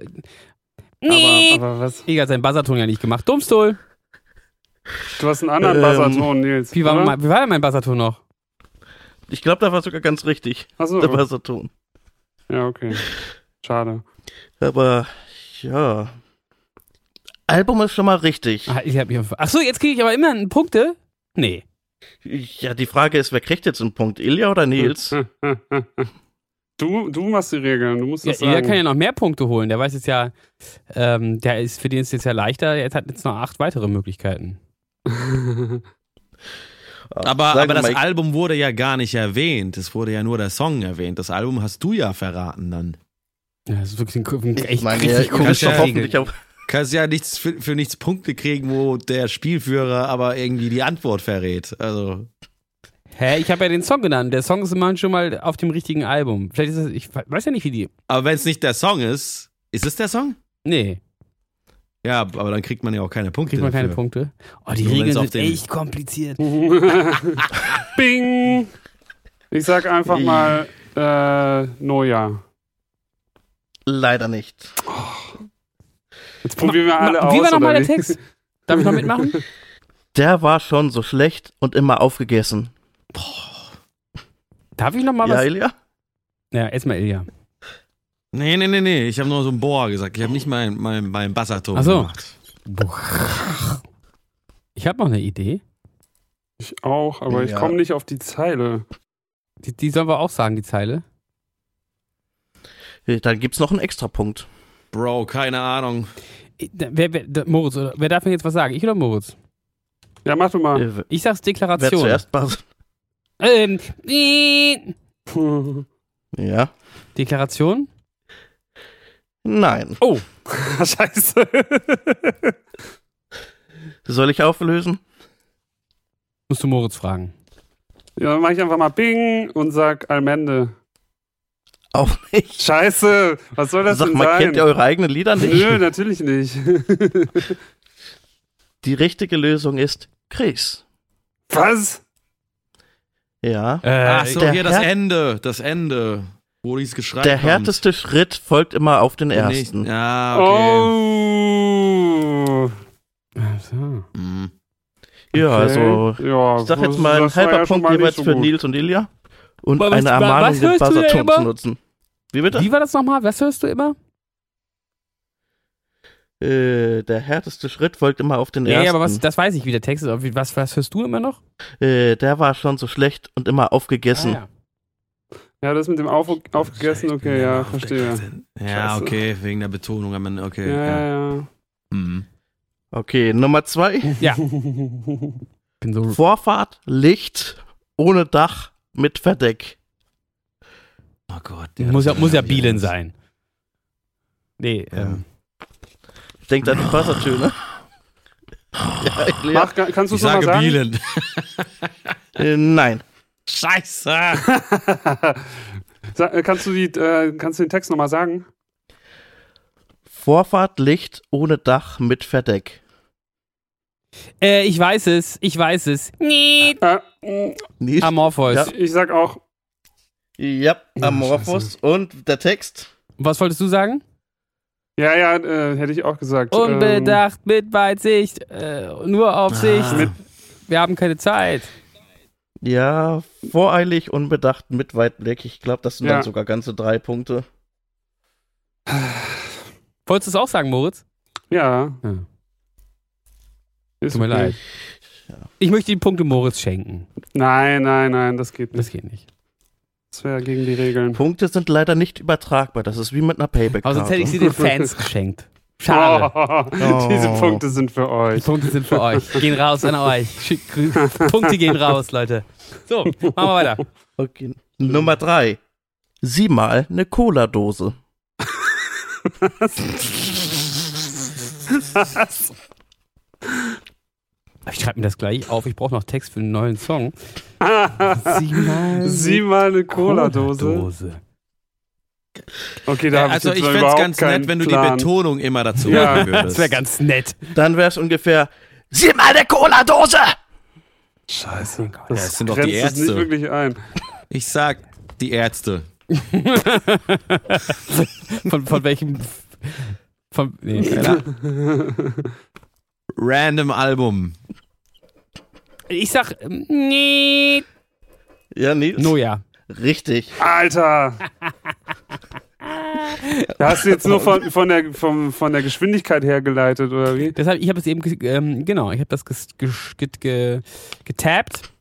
aber, aber was?
Egal, hat seinen Buzzerton ja nicht gemacht. Dummstuhl.
Du hast einen anderen
Ähm,
Buzzerton, Nils.
Wie war, mein, wie war denn mein Buzzerton noch?
Ich glaube, da war sogar ganz richtig.
Achso.
Der Wasserton.
Ja, okay. Schade.
Aber ja. Album ist schon mal richtig.
Ah, ich hab mich Ach so, jetzt kriege ich aber immer Punkte? Nee.
Ja, die Frage ist, wer kriegt jetzt einen Punkt? Ilja oder Nils?
Du, du machst die Regeln, du musst
Ja,
das
er
sagen.
kann ja noch mehr Punkte holen. Der weiß jetzt ja, ähm, der ist für den ist jetzt ja leichter. Er hat jetzt noch acht weitere Möglichkeiten.
Aber, aber das
mal, ich-
Album wurde ja gar nicht erwähnt. Es wurde ja nur der Song erwähnt. Das Album hast du ja verraten dann.
Ja, das ist wirklich ein, ein
Ich
echt
meine,
richtig komischer
hoffentlich auch.
Kannst ja nichts für, für nichts Punkte kriegen, wo der Spielführer aber irgendwie die Antwort verrät. Also.
Hä, ich habe ja den Song genannt. Der Song ist immer schon mal auf dem richtigen Album. Vielleicht ist das, ich weiß ja nicht, wie die.
Aber wenn es nicht der Song ist, ist es der Song?
Nee,
Ja, aber dann kriegt man ja auch keine Punkte.
kriegt man keine
dafür.
Punkte. Oh, die Regeln sind
den-
echt kompliziert.
Bing! Ich sag einfach mal äh, Neujahr.
Leider nicht.
Jetzt probieren wir alle
Ma-
aus.
Wie war nochmal der Text? Darf ich noch mitmachen?
Der war schon so schlecht und immer aufgegessen.
Darf ich nochmal
ja,
was?
Ilja?
Ja, erstmal Ilja.
Nee, nee, nee, nee. Ich habe nur so ein Boah gesagt. Ich habe nicht mein, mein, mein Bassaton
Ach so.
gemacht.
Ich habe noch eine Idee.
Ich auch, aber ich
Ja.
komme nicht auf die Zeile.
Die, die sollen wir auch sagen, die Zeile.
Dann gibt's noch einen Extrapunkt.
Bro, keine Ahnung.
Da- Wer, wer, Moritz, oder, wer darf mir jetzt was sagen? Ich oder Moritz?
Ja, mach du mal.
Äh,
Ich sag's
Wer
Deklaration.
zuerst buzzt?
Ähm, äh,
Ja.
Deklaration?
Nein.
Oh,
Scheiße.
Soll ich auflösen?
musst du Moritz fragen.
ja, dann mach ich einfach mal Bing und sag Almende.
Auch nicht.
Scheiße, was soll das
Sag
denn
mal,
sein?
kennt ihr eure eigenen Lieder nicht?
Nö, natürlich nicht.
Die richtige Lösung ist Chris.
was?
Ja.
Äh,
Ach so,
der
hier das Ende. Das Ende. Wo dieses Geschrei
Der
kommt.
härteste Schritt folgt immer auf den ersten.
nächsten. Ja, okay.
Oh.
Ach so.
Mhm.
Ja, also
ja,
ich sag jetzt mal ein halber
ja
Punkt jeweils
so
für. Nils und Ilja. Und
was-
eine Ermahnung,
was
den
hörst du denn
Buzzerton
immer?
zu nutzen. Wie bitte?
Wie war das nochmal? Was hörst du immer?
Äh, der härteste Schritt folgt immer auf den
Ja,
ersten.
ja, aber was, das weiß ich, wie der Text ist. Was, was hörst du immer noch?
äh, der war schon so schlecht und immer aufgegessen.
Ah,
Ja, das mit dem Auf aufgegessen, okay, ja, verstehe.
Ja,
Scheiße.
okay, wegen der Betonung am Ende, okay.
Ja,
Ja,
ja, ja.
Mhm.
Okay, Nummer zwei.
Ja. Bin so.
Vorfahrt, Licht, ohne Dach, mit Verdeck.
Oh Gott.
Muss ja, muss ja Bielen sein. Nee, ähm.
Denkt an die Wassertöne. ja, erklär.
Mach, kannst du
Ich
es nochmal sagen?
Bielen.
Äh, nein.
Scheiße.
Äh, kannst du die, äh, kannst du den Text nochmal sagen?
Vorfahrt, Licht, ohne Dach, mit Verdeck.
Äh, ich weiß es, ich weiß es. Nee.
Äh,
Nicht?
Amorphous.
Ja.
ich sag auch,
Ja, Amorphous. Und der Text?
Was wolltest du sagen?
ja, ja, äh, hätte ich auch gesagt.
Unbedacht, mit Weitsicht, äh, nur auf Sicht.
Mit-
Wir haben keine Zeit.
Ja, voreilig, unbedacht, mit Weitblick. Ich glaube, das sind
Ja.
dann sogar ganze drei Punkte.
Wolltest du es auch sagen, Moritz?
Ähm, ja.
Ja.
Ist
Tut mir
okay.
leid. Ich möchte die Punkte Moritz schenken.
Nein, nein, nein, das geht
Das
nicht.
geht nicht.
Das wäre gegen die Regeln.
Punkte sind leider nicht übertragbar. Das ist wie mit einer payback
Aber sonst hätte ich sie den Fans geschenkt. Schade.
Oh, Diese
Oh.
Punkte sind für
Die
euch.
Punkte sind für euch. Gehen raus an euch. Punkte gehen raus, Leute. So, machen wir weiter.
Okay. Nummer drei. Sieh mal eine Cola-Dose.
Ich schreibe mir das gleich auf. Ich brauche noch Text für einen neuen Song. Sieh mal.
Sieh mal eine Cola-Dose.
Cola-Dose.
Okay, da habe
also
ich
ich fände es ganz nett, wenn du
Plan.
die Betonung immer dazu
Ja,
machen würdest.
Das wäre ganz nett.
Dann wäre es ungefähr Sieh mal eine Cola-Dose!
Scheiße.
Ja,
Das,
das sind doch die
grenzt es nicht
Ärzte.
wirklich ein.
Ich sag die Ärzte.
Von, von welchem. Von, nee.
Random Album.
Ich sag. Nee.
Ja, Nils?
Noja.
Richtig.
Alter! Da hast du jetzt nur von, von, der, vom, von der Geschwindigkeit hergeleitet, oder wie?
Deshalb, ich habe es eben, ähm, genau, ich habe das ges, ges, get, ge, getappt.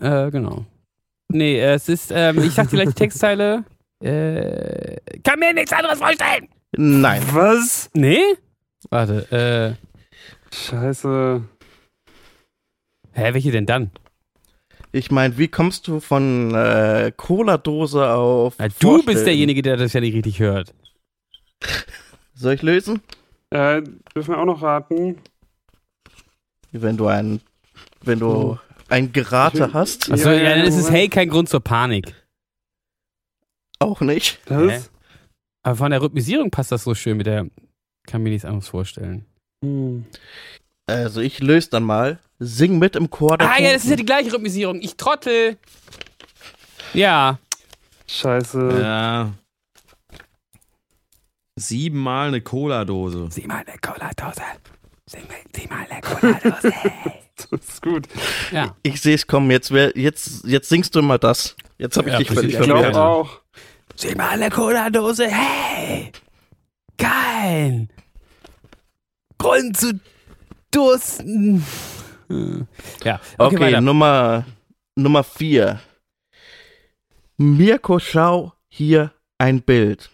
Äh, genau. Nee, äh, es ist, ähm, ich sag dir gleich die Textzeile. Äh, kann mir nichts anderes vorstellen.
Nein.
Was?
Nee? Warte,
Scheiße.
Hä, welche denn dann?
Ich meine, wie kommst du von äh, Cola-Dose auf.
Na, du bist derjenige, der das ja nicht richtig hört.
Soll ich lösen?
Äh, dürfen wir auch noch raten?
Wenn du ein. Wenn du ein Gerate
Ich-
hast?
Achso,
Ja,
dann ist es, hey, kein Grund zur Panik.
Auch nicht.
Das?
Aber von der Rhythmisierung passt das so schön mit der, kann mir nichts anderes vorstellen.
Hm.
Also ich löse dann mal. Sing mit im Chor der
Ah ja, das ist ja
Toten.
die gleiche Rhythmisierung. Ich trottel. Ja.
Scheiße.
Ja. Siebenmal eine Cola-Dose.
Sieh mal eine Cola-Dose. Sieh mal eine Cola-Dose.
Das ist gut.
ja.
Ich sehe es kommen, jetzt, jetzt, jetzt singst du mal das. Jetzt habe ich
Ja,
dich völlig
ist-
Ich glaube
verwirrt.
auch.
Sieh mal eine Cola-Dose. Hey. Kein Grund zu dursten. Ja, okay,
Okay. Nummer, Nummer vier. Mirko, schau hier ein Bild.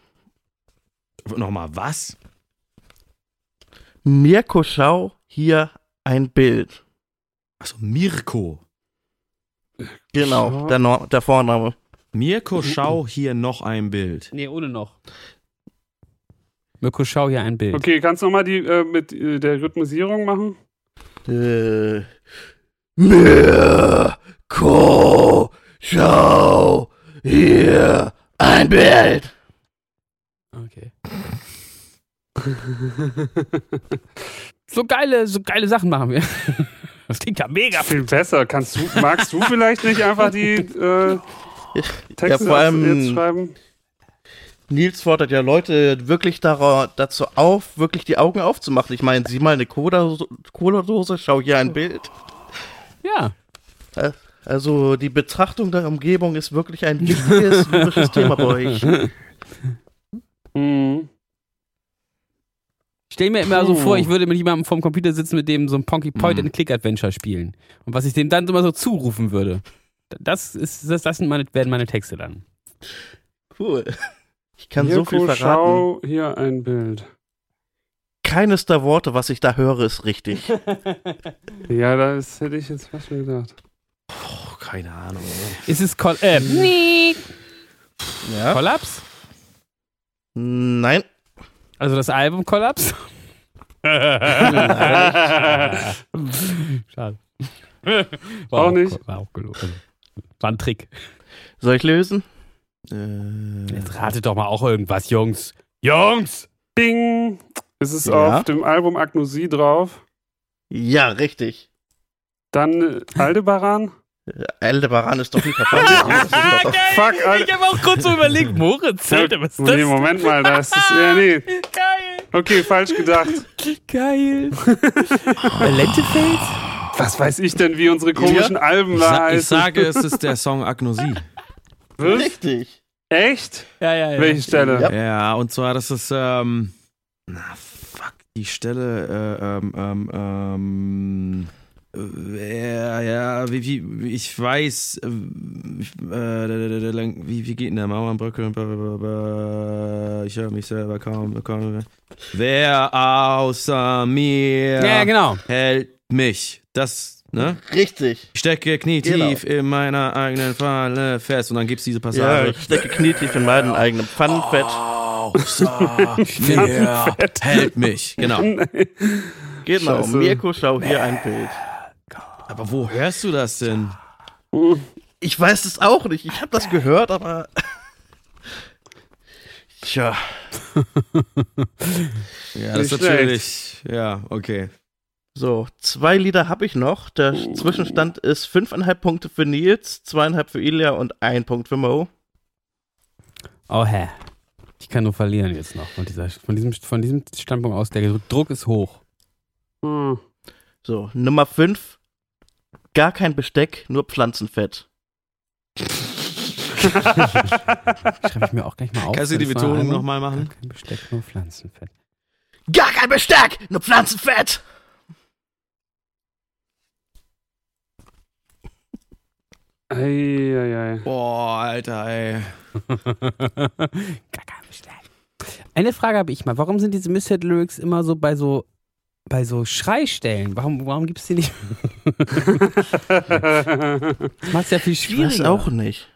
Nochmal, was?
Mirko, schau hier ein Bild.
Achso, Mirko.
Genau, der, no der Vorname.
Mirko, schau hier noch ein Bild.
Nee, ohne noch. Mirko, schau hier ein Bild.
Okay, kannst du nochmal die äh, mit äh, der Rhythmisierung machen?
Äh, Mirko, schau hier ein Bild.
Okay. so geile, so geile Sachen machen wir. Das klingt ja mega.
Viel besser. Kannst du, magst du vielleicht nicht einfach die äh, Texte
Ja, vor allem-
jetzt schreiben?
Nils fordert ja Leute wirklich dazu auf, wirklich die Augen aufzumachen. Ich meine, sieh mal eine Cola- Cola-Dose, schau hier ein Bild.
Ja.
Äh, Also die Betrachtung der Umgebung ist wirklich ein wichtiges lyrisches Thema bei euch.
Mhm.
Stell mir immer so vor, ich würde mit jemandem vorm Computer sitzen, mit dem so ein Ponky Point
Mhm.
and Click Adventure spielen. Und was ich dem dann immer so zurufen würde. Das ist, das, das sind meine, werden meine Texte dann.
Cool. Ich kann so viel
Mirko,
verraten.
schau hier ein Bild.
keines der Worte, was ich da höre, ist richtig.
Ja, das hätte ich jetzt fast schon gedacht.
Oh, keine Ahnung.
Ist es Koll äh,
Ja?
Kollaps?
Nein.
Also das Album Kollaps? Schade. War
Auch nicht.
War auch gelogen. War ein Trick.
Soll ich lösen?
Äh,
Jetzt ratet doch mal auch irgendwas, Jungs. Jungs!
Bing! Ist es
Ja.
auf dem Album Agnosie drauf?
Ja, richtig.
Dann äh, Aldebaran?
Aldebaran ist doch nicht. Das ist doch
Fuck, Alter.
Ich habe auch kurz so überlegt, Moritz, Alter, was ist das?
Nee, Moment mal, da ist es. Ja, nee.
Geil,
Okay, falsch gedacht.
geil. Lentefeld?
Was weiß ich denn, wie unsere komischen Alben
ich,
da
sa ich
heißen?
sage, es ist der Song Agnosie.
Richtig.
Echt?
Ja, ja, ja.
Welche Stelle?
Ja.
Ja, und zwar, das ist, ähm, na, fuck, die Stelle, äh, ähm, ähm, ähm, äh, ja, wie, wie, wie- ich weiß, äh, äh, wie, wie geht denn der Mauernbrücke? Ich höre mich selber kaum, kaum. Wer außer mir
Ja, genau.
hält mich? Das, ne?
Richtig.
Ich stecke knietief in meiner eigenen Falle fest und dann gibt's diese
Ja,
Passage.
ich stecke knietief in meinem eigenen Pfannenfett.
Außer mir hält mich. Genau.
Genau,
Scheiße.
Mirko, schau hier ein Bild.
Aber wo hörst du das denn?
Ich weiß es auch nicht. Ich habe das gehört, aber. Tja,
Ja, das ist natürlich. Ja, okay.
So, zwei Lieder habe ich noch. Der Zwischenstand ist fünfeinhalb Punkte für Nils, zweieinhalb für Ilja und ein Punkt für Mo.
Oh, hä. Ich kann nur verlieren jetzt noch von, dieser, von, diesem, von diesem Standpunkt aus. Der Druck ist hoch.
Hm.
So, Nummer fünf. Gar kein Besteck, nur Pflanzenfett.
Schreibe ich mir auch gleich mal auf.
Kannst du die Betonung nochmal machen?
Kein Besteck, nur Pflanzenfett.
Gar kein Besteck, nur Pflanzenfett!
Eieiei.
Boah, Alter, ey.
Eine Frage habe ich mal. Warum sind diese Mishead Lyrics immer so bei so bei so Schreistellen? Warum, warum gibt es die nicht? das macht es ja viel
Ich weiß
schwieriger.
auch nicht.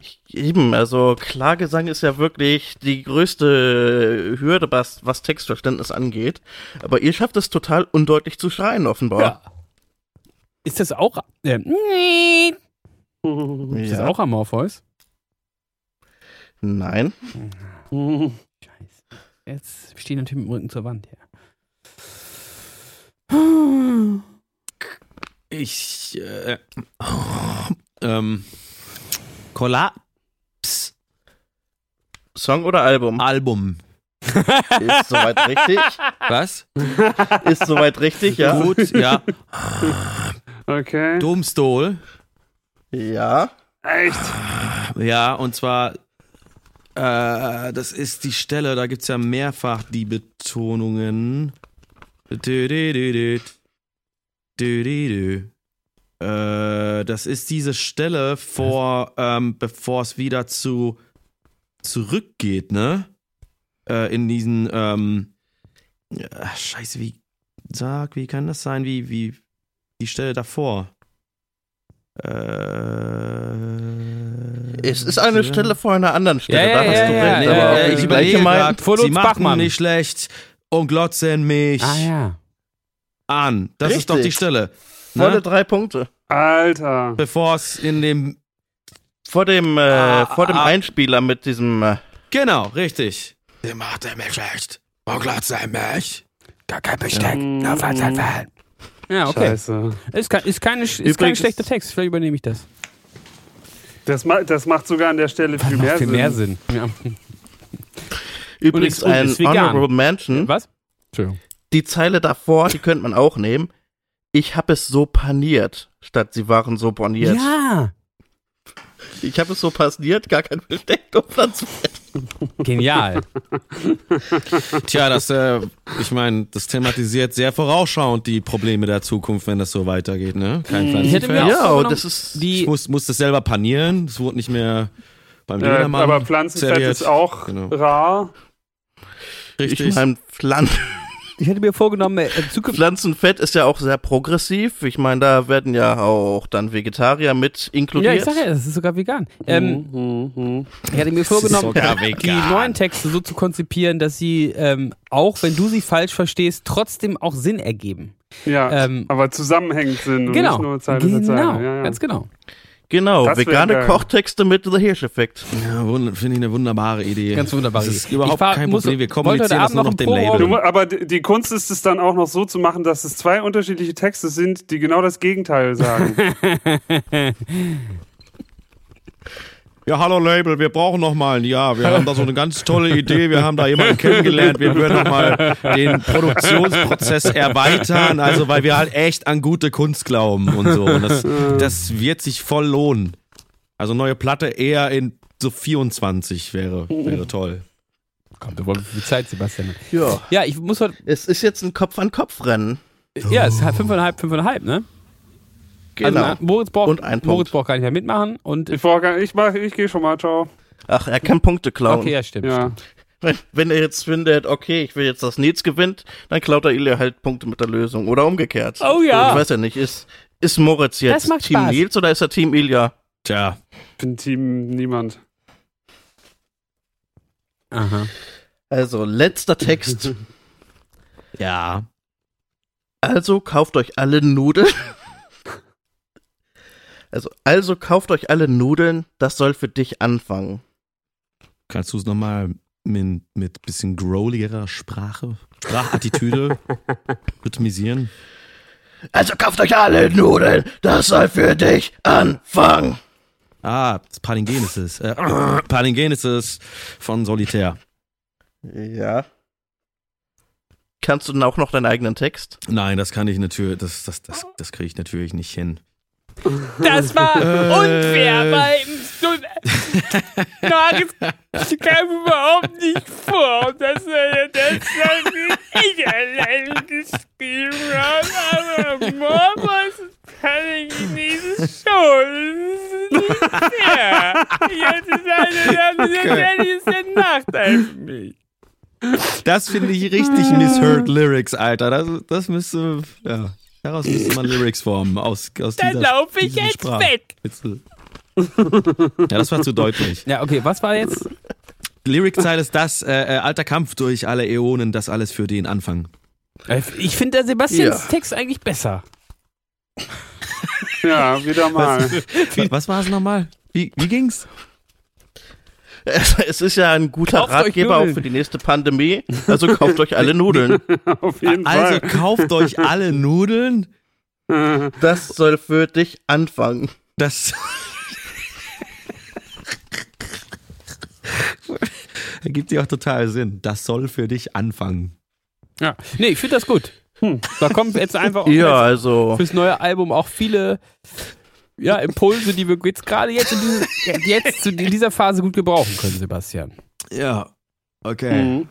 Ich, eben, also Klagesang ist ja wirklich die größte Hürde, was, was Textverständnis angeht. Aber ihr schafft es total undeutlich zu schreien, offenbar.
Ja. Ist das auch. Äh, ist das
Ja.
auch Amorpheus?
Nein.
Scheiße. Jetzt stehen natürlich mit dem Rücken zur Wand her.
Ich, äh, ähm, Kollaps
Song oder Album?
Album.
Ist soweit richtig.
Was?
Ist soweit richtig, ja.
Gut, ja.
Okay.
Domstol.
Ja.
Echt?
Ja, und zwar, äh, das ist die Stelle, da gibt's ja mehrfach die Betonungen. Dü. Dü, dü, dü. Äh, das ist diese Stelle vor, ähm, bevor es wieder zu zurückgeht, ne? Äh, in diesen, ähm, scheiße, wie, sag, wie kann das sein, wie, wie, die Stelle davor? Äh,
Es ist eine Stelle vor einer anderen Stelle,
Ja,
da
ja,
hast
ja,
du
ja,
recht.
ja,
aber
ja, ich überlege Von
sie machen nicht schlecht und glotzen mich
Ah ja.
an. Das ist doch die
Richtig.
Stelle.
volle
Ne?
drei Punkte.
Alter.
Bevor es in dem.
Vor dem, äh,
Ah,
vor dem
ah.
Einspieler mit diesem, äh,
Genau, richtig. Sie macht er mich schlecht und glotzen mich.
Gar kein Besteck.
Mm.
nur Pflanzenfett. Ja, okay.
Scheiße.
Ist, kein, ist, keine, ist kein schlechter Text. Vielleicht übernehme ich das.
Das, ma das macht sogar an der Stelle viel mehr
viel
Sinn.
mehr Sinn. Ja.
übrigens ein. Honorable Mention.
Was? Entschuldigung.
Die Zeile davor, die könnte man auch nehmen. Ich habe es so paniert, statt sie waren so borniert.
Ja.
Ich habe es so passiert, gar kein Besteck und Pflanzenfett.
Genial.
Tja, das, äh, ich meine, das thematisiert sehr vorausschauend die Probleme der Zukunft, wenn das so weitergeht, ne? Kein
Ich hätte mir
Ja, das ist,
Ich
die,
muss, muss das selber panieren. Das wurde nicht mehr beim
Äh,
Jedermann
aber Pflanzenfett
serviert.
ist auch
Genau.
rar.
Richtig.
Ich meine, Pflan
Ich hätte mir vorgenommen, äh.
Pflanzenfett ist ja auch sehr progressiv. Ich meine, da werden ja auch dann Vegetarier mit
Ja,
inkludiert.
ich sag ja, das ist sogar vegan. Ähm,
Mhm, mhm.
ich hatte mir vorgenommen, die neuen Texte so zu konzipieren, dass sie, ähm, auch wenn du sie falsch verstehst, trotzdem auch Sinn ergeben.
Ja,
Ähm,
aber zusammenhängend sind und
genau.
nicht nur Zeile für Zeile.
genau,
Ja, ja.
ganz genau.
Genau,
Das
vegane. Kochtexte mit The Hirsch-Effekt.
Ja, finde ich eine wunderbare Idee.
Ganz wunderbar.
Das ist überhaupt
Ich war-
kein
muss-
Problem. Wir kommunizieren
heute
das
Abend
nur
noch
dem
Du,
Label.
mu- aber die die Kunst ist es dann auch noch so zu machen, dass es zwei unterschiedliche Texte sind, die genau das Gegenteil sagen.
Ja, hallo Label, wir brauchen noch mal ein Jahr. Wir haben da so eine ganz tolle Idee. Wir haben da jemanden kennengelernt. Wir würden noch mal den Produktionsprozess erweitern. Also, weil wir halt echt an gute Kunst glauben und so. Und das, das wird sich voll lohnen. Also, neue Platte eher in so 24 wäre, wäre toll.
Kommt, wir wollen viel Zeit, Sebastian.
Ja.
Ja, ich muss heute,
Es ist jetzt ein Kopf-an-Kopf-Rennen.
ja, es ist halt fünfeinhalb, fünfeinhalb, ne?
Genau.
Also, Moritz braucht,
Und ein Punkt.
Moritz braucht gar nicht mehr mitmachen und,
ich ich, mach- ich gehe schon mal, ciao.
Ach, er kann Punkte klauen.
okay, ja, stimmt.
Ja.
Wenn, wenn er jetzt findet, okay, ich will jetzt, dass Nils gewinnt, dann klaut er Ilja halt Punkte mit der Lösung. Oder umgekehrt.
Oh ja.
Ich weiß ja nicht, ist, ist Moritz jetzt
macht
Team
Spaß.
Nils oder ist er Team Ilja?
Tja.
Ich bin Team niemand.
Aha.
Also, letzter Text.
Ja.
Also kauft euch alle Nudeln. Also, also kauft euch alle Nudeln, das soll für dich anfangen.
Kannst du es nochmal mit, mit bisschen growligerer Sprache, Sprachattitüde rhythmisieren?
Also kauft euch alle Nudeln, das soll für dich anfangen.
Ah, das Palingenesis. Äh, Palingenesis von Solitär.
Ja. Kannst du denn auch noch deinen eigenen Text?
Nein, das kann ich natürlich, das, das, das, das kriege ich natürlich nicht hin.
Das war
Äh.
unfair, weil Naris kam überhaupt nicht vor, dass er das ich allein geschrieben habe, aber Morbus kann ich. Das ist nicht fair. Jetzt ist eine, das ist ein Nachteil für mich.
Das finde ich richtig misheard Lyrics, Alter. Das, das müsste, ja, daraus müsste man Lyrics formen. Aus, aus
Dann laufe ich jetzt
Sprach-
weg.
Witzel. Ja, das war zu deutlich.
Ja, okay, was war jetzt?
Lyriczeile ist das, äh, äh, alter Kampf durch alle Äonen, das alles für den Anfang.
Ich finde der Sebastians
Ja.
Text eigentlich besser.
Ja, wieder mal.
Was war es nochmal? Wie, wie ging's?
Es, es ist ja ein guter
Kauft
Ratgeber auch für die nächste Pandemie. Also kauft euch alle Nudeln.
Auf jeden
Also
Fall.
kauft euch alle Nudeln.
Das soll für dich anfangen.
Das ergibt dir auch total Sinn. Das soll für dich anfangen.
Ja. Nee, ich finde das gut. Hm. Da kommen jetzt einfach auch
Ja, also.
fürs neue Album auch viele ja, Impulse, die wir jetzt gerade jetzt in, diese, jetzt zu- in dieser Phase gut gebrauchen können, Sebastian.
Ja. Okay.
Mhm.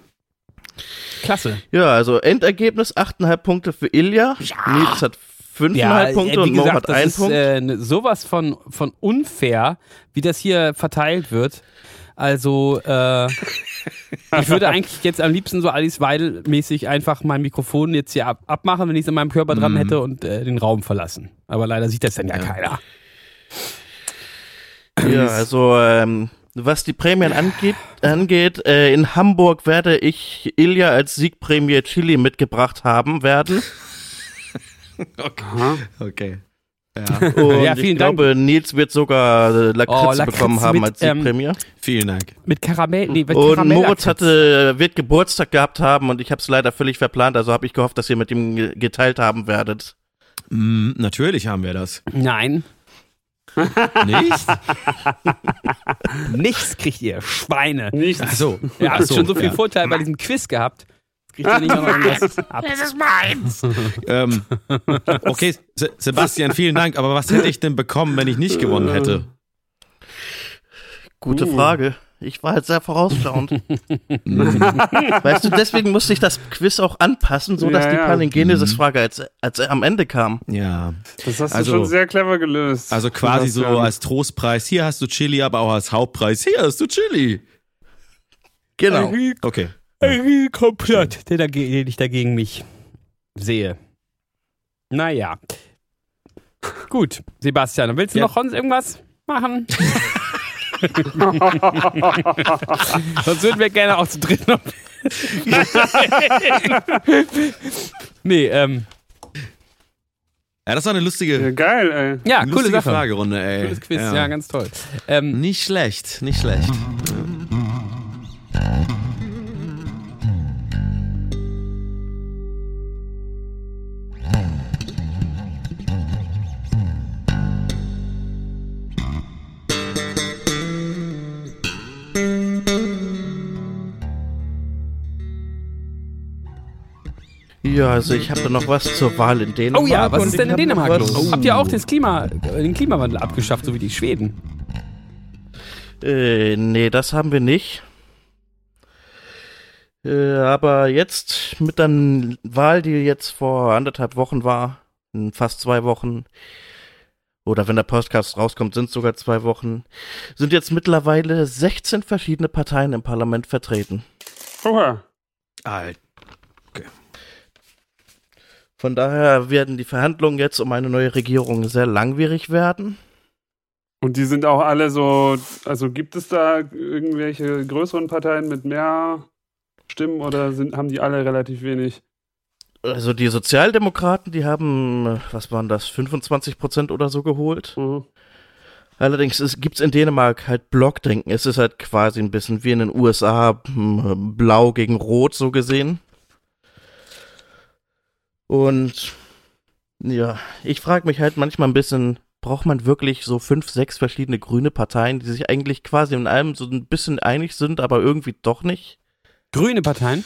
Klasse.
Ja, also Endergebnis 8,5 Punkte für Ilja. Nils hat 5,5
Ja,
Punkte
äh, wie
und Mo hat
das
1
ist
Punkt.
äh, ne- sowas von, von unfair, wie das hier verteilt wird. Also, äh, ich würde eigentlich jetzt am liebsten so Alice Weidel-mäßig einfach mein Mikrofon jetzt hier ab, abmachen, wenn ich es in meinem Körper dran
Mhm.
hätte und äh, den Raum verlassen. Aber leider sieht das dann ja,
Ja.
keiner.
Ja, also ähm, was die Prämien angeht, angeht äh, in Hamburg werde ich Ilja als Siegprämie Chili mitgebracht haben werden.
Aha.
Okay. Ja.
Und
Ja,
ich
Dank.
glaube, Nils wird sogar äh, Lakritze,
Oh, Lakritze
bekommen haben
mit,
als
ähm,
Siegprämie.
Vielen Dank.
Mit Karamell, nee, mit
und
Karamell
Moritz hatte, wird Geburtstag gehabt haben und ich habe es leider völlig verplant, also habe ich gehofft, dass ihr mit ihm ge- geteilt haben werdet.
Mm, natürlich haben wir das.
Nein,
Nicht?
nichts kriegt ihr, Schweine.
Nichts.
Ach so.
Ihr
Ach
habt schon so viel
ja.
Vorteil bei diesem Quiz gehabt. Jetzt kriegt ihr nicht noch irgendwas ab.
Ähm, okay, Se Sebastian, vielen Dank. Aber was hätte ich denn bekommen, wenn ich nicht gewonnen hätte?
Gute
Uh.
Frage. Ich war halt sehr vorausschauend. weißt du, deswegen musste ich das Quiz auch anpassen, so dass
Ja,
die. Palingenesis-Frage als, als am Ende kam.
Ja.
Das hast
Also-
du schon sehr clever gelöst.
Also quasi so
Sebastian.
als Trostpreis. Hier hast du Chili, aber auch als Hauptpreis. Hier hast du Chili.
Genau.
Okay.
Ein Komplott, den, dagegen, den ich dagegen mich sehe. Naja. Gut, Sebastian, willst du
Ja.
noch sonst irgendwas machen? Sonst würden wir gerne auch zu dritt noch. nee, ähm,
Ja, das war eine lustige,
Ja, geil, ey.
ja, coole
lustige
Sache.
Fragerunde, ey.
Cooles Quiz, ja. ganz toll. Ähm,
Nicht schlecht, nicht schlecht.
Ja, also ich habe da noch was zur Wahl in Dänemark.
oh ja, was ist denn in Dänemark los? Habt ihr auch das Klima, den Klimawandel abgeschafft, so wie die Schweden?
Äh, nee, das haben wir nicht. Äh, aber jetzt mit der Wahl, die jetzt vor anderthalb Wochen war, in fast zwei Wochen, oder wenn der Podcast rauskommt, sind es sogar zwei Wochen, sind jetzt mittlerweile 16 verschiedene Parteien im Parlament vertreten.
Oha.
Alter.
Von daher werden die Verhandlungen jetzt um eine neue Regierung sehr langwierig werden.
Und die sind auch alle so, also gibt es da irgendwelche größeren Parteien mit mehr Stimmen oder sind, haben die alle relativ wenig?
Also die Sozialdemokraten, die haben, was waren das, 25 Prozent oder so geholt.
Mhm.
Allerdings gibt es in Dänemark halt Blockdenken. Es ist halt quasi ein bisschen wie in den USA, hm, blau gegen rot so gesehen. Und ja, ich frage mich halt manchmal ein bisschen, braucht man wirklich so fünf, sechs verschiedene grüne Parteien, die sich eigentlich quasi in allem so ein bisschen einig sind, aber irgendwie doch nicht?
Grüne Parteien?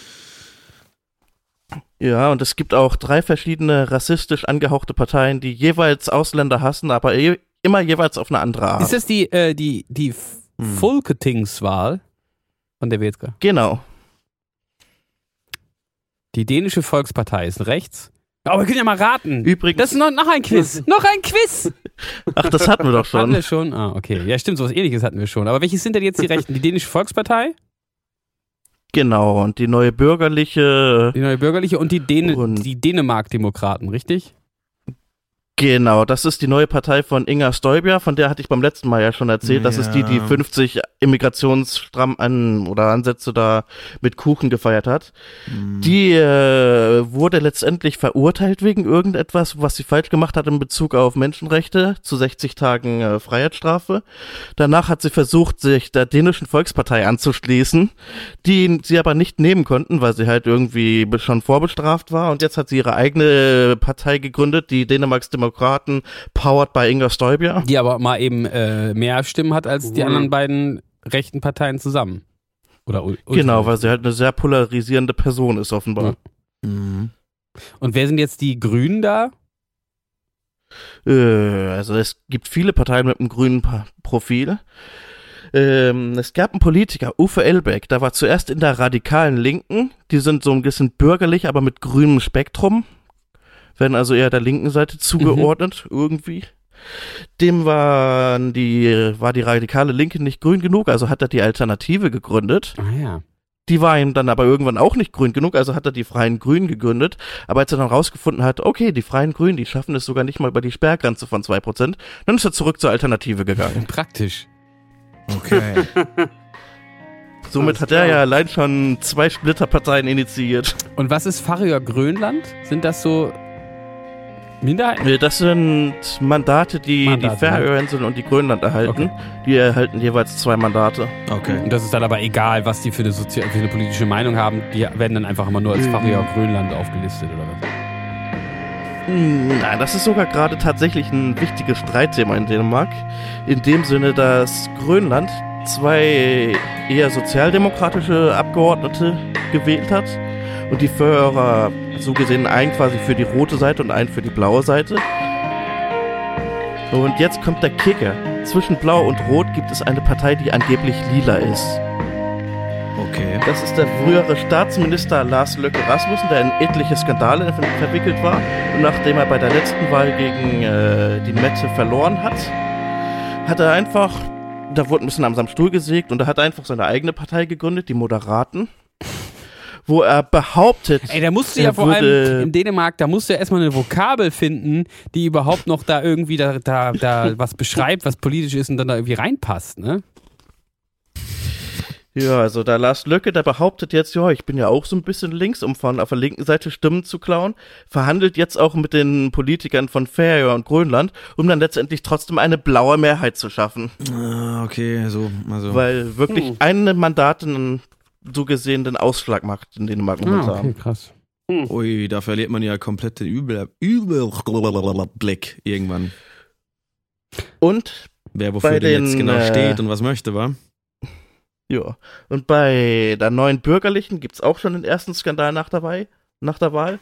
Ja, und es gibt auch drei verschiedene rassistisch angehauchte Parteien, die jeweils Ausländer hassen, aber je, immer jeweils auf eine andere Art.
Ist das die, äh, die, die
Hm.
Folketingswahl, von der gerade.
genau.
Die dänische Volkspartei ist rechts. Aber wir können ja mal raten.
Übrigens,
Das ist noch, noch ein Quiz. noch ein Quiz.
ach, das hatten wir doch
Hatten
schon.
wir schon? Ah, okay. Ja, stimmt, sowas ähnliches hatten wir schon. Aber welche sind denn jetzt die Rechten? Die dänische Volkspartei,
Genau, und die neue bürgerliche,
die neue bürgerliche und die, Däne,
Und-
die Dänemark-Demokraten, richtig?
Genau, das ist die neue Partei von Inga Stoibia, von der hatte ich beim letzten Mal ja schon erzählt. Das ist die, die
Ja.
50 Immigrationsstramm an oder Ansätze da mit Kuchen gefeiert hat. Die äh, wurde letztendlich verurteilt wegen irgendetwas, was sie falsch gemacht hat in Bezug auf Menschenrechte zu 60 Tagen äh, Freiheitsstrafe. Danach hat sie versucht, sich der dänischen Volkspartei anzuschließen, die sie aber nicht nehmen konnten, weil sie halt irgendwie schon vorbestraft war. Und jetzt hat sie ihre eigene Partei gegründet, die Dänemarks Demokraten, powered by Inga Stoibia.
Die aber mal eben äh, mehr Stimmen hat als die
Mhm.
anderen beiden rechten Parteien zusammen. Oder
Genau, weil sie halt eine sehr polarisierende Person ist, offenbar.
Mhm.
Und wer sind jetzt die Grünen da?
Äh, also es gibt viele Parteien mit einem grünen pa Profil. Ähm, es gab einen Politiker, Uwe Elbeck, der war zuerst in der radikalen Linken. Die sind so ein bisschen bürgerlich, aber mit grünem Spektrum. Werden also eher der linken Seite zugeordnet, irgendwie. Dem waren die, war die radikale Linke nicht grün genug, also hat er die Alternative gegründet.
Ah ja.
Die war ihm dann aber irgendwann auch nicht grün genug, also hat er die Freien Grünen gegründet. Aber als er dann rausgefunden hat, okay, die Freien Grünen, die schaffen es sogar nicht mal über die Sperrgrenze von 2%, dann ist er zurück zur Alternative gegangen.
Praktisch.
Okay.
Somit hat er ja allein schon zwei Splitterparteien initiiert.
Und was ist Farrier Grönland? Sind das so Minderheiten?
Äh, Das sind Mandate, die
Mandate,
die Färöerinseln und die Grönland erhalten. Die erhalten jeweils zwei Mandate.
Okay.
Und das ist dann aber egal, was die für eine, Sozi für eine politische Meinung haben. Die werden dann einfach immer nur als Farrier Grönland aufgelistet oder was?
Hm, Nein, das ist sogar gerade tatsächlich ein wichtiges Streitthema in Dänemark. In dem Sinne, dass Grönland zwei eher sozialdemokratische Abgeordnete gewählt hat und die Führer so gesehen einen quasi für die rote Seite und einen für die blaue Seite. Und jetzt kommt der Kicker. Zwischen Blau und Rot gibt es eine Partei, die angeblich lila ist.
Okay.
Das ist der frühere Staatsminister Lars Løkke Rasmussen, der in etliche Skandale ver verwickelt war. Und nachdem er bei der letzten Wahl gegen äh, die Mette verloren hat, hat er einfach, da wurde ein bisschen am Stuhl gesägt und er hat einfach seine eigene Partei gegründet, die Moderaten. Wo er behauptet,
Ey, da musst du
Er
ja vor allem in Dänemark, da musst du ja erstmal eine Vokabel finden, die überhaupt noch da irgendwie da, da, da was beschreibt, was politisch ist und dann da irgendwie reinpasst, ne?
Ja, also da Lars Löcke, der behauptet jetzt, ja, ich bin ja auch so ein bisschen links, um von auf der linken Seite Stimmen zu klauen, verhandelt jetzt auch mit den Politikern von Färöer und Grönland, um dann letztendlich trotzdem eine blaue Mehrheit zu schaffen.
Ah, okay, so, also.
Weil wirklich
Hm.
eine Mandat so gesehen den Ausschlag macht in Dänemark
Ah,
momentan.
okay, krass.
Ui, da verliert man ja komplett den Übel, Überblick irgendwann.
Und,
Wer wofür denn jetzt genau
äh,
steht und was möchte, wa?
ja, und bei der neuen Bürgerlichen gibt's auch schon den ersten Skandal nach der Wahl. Nach der Wahl.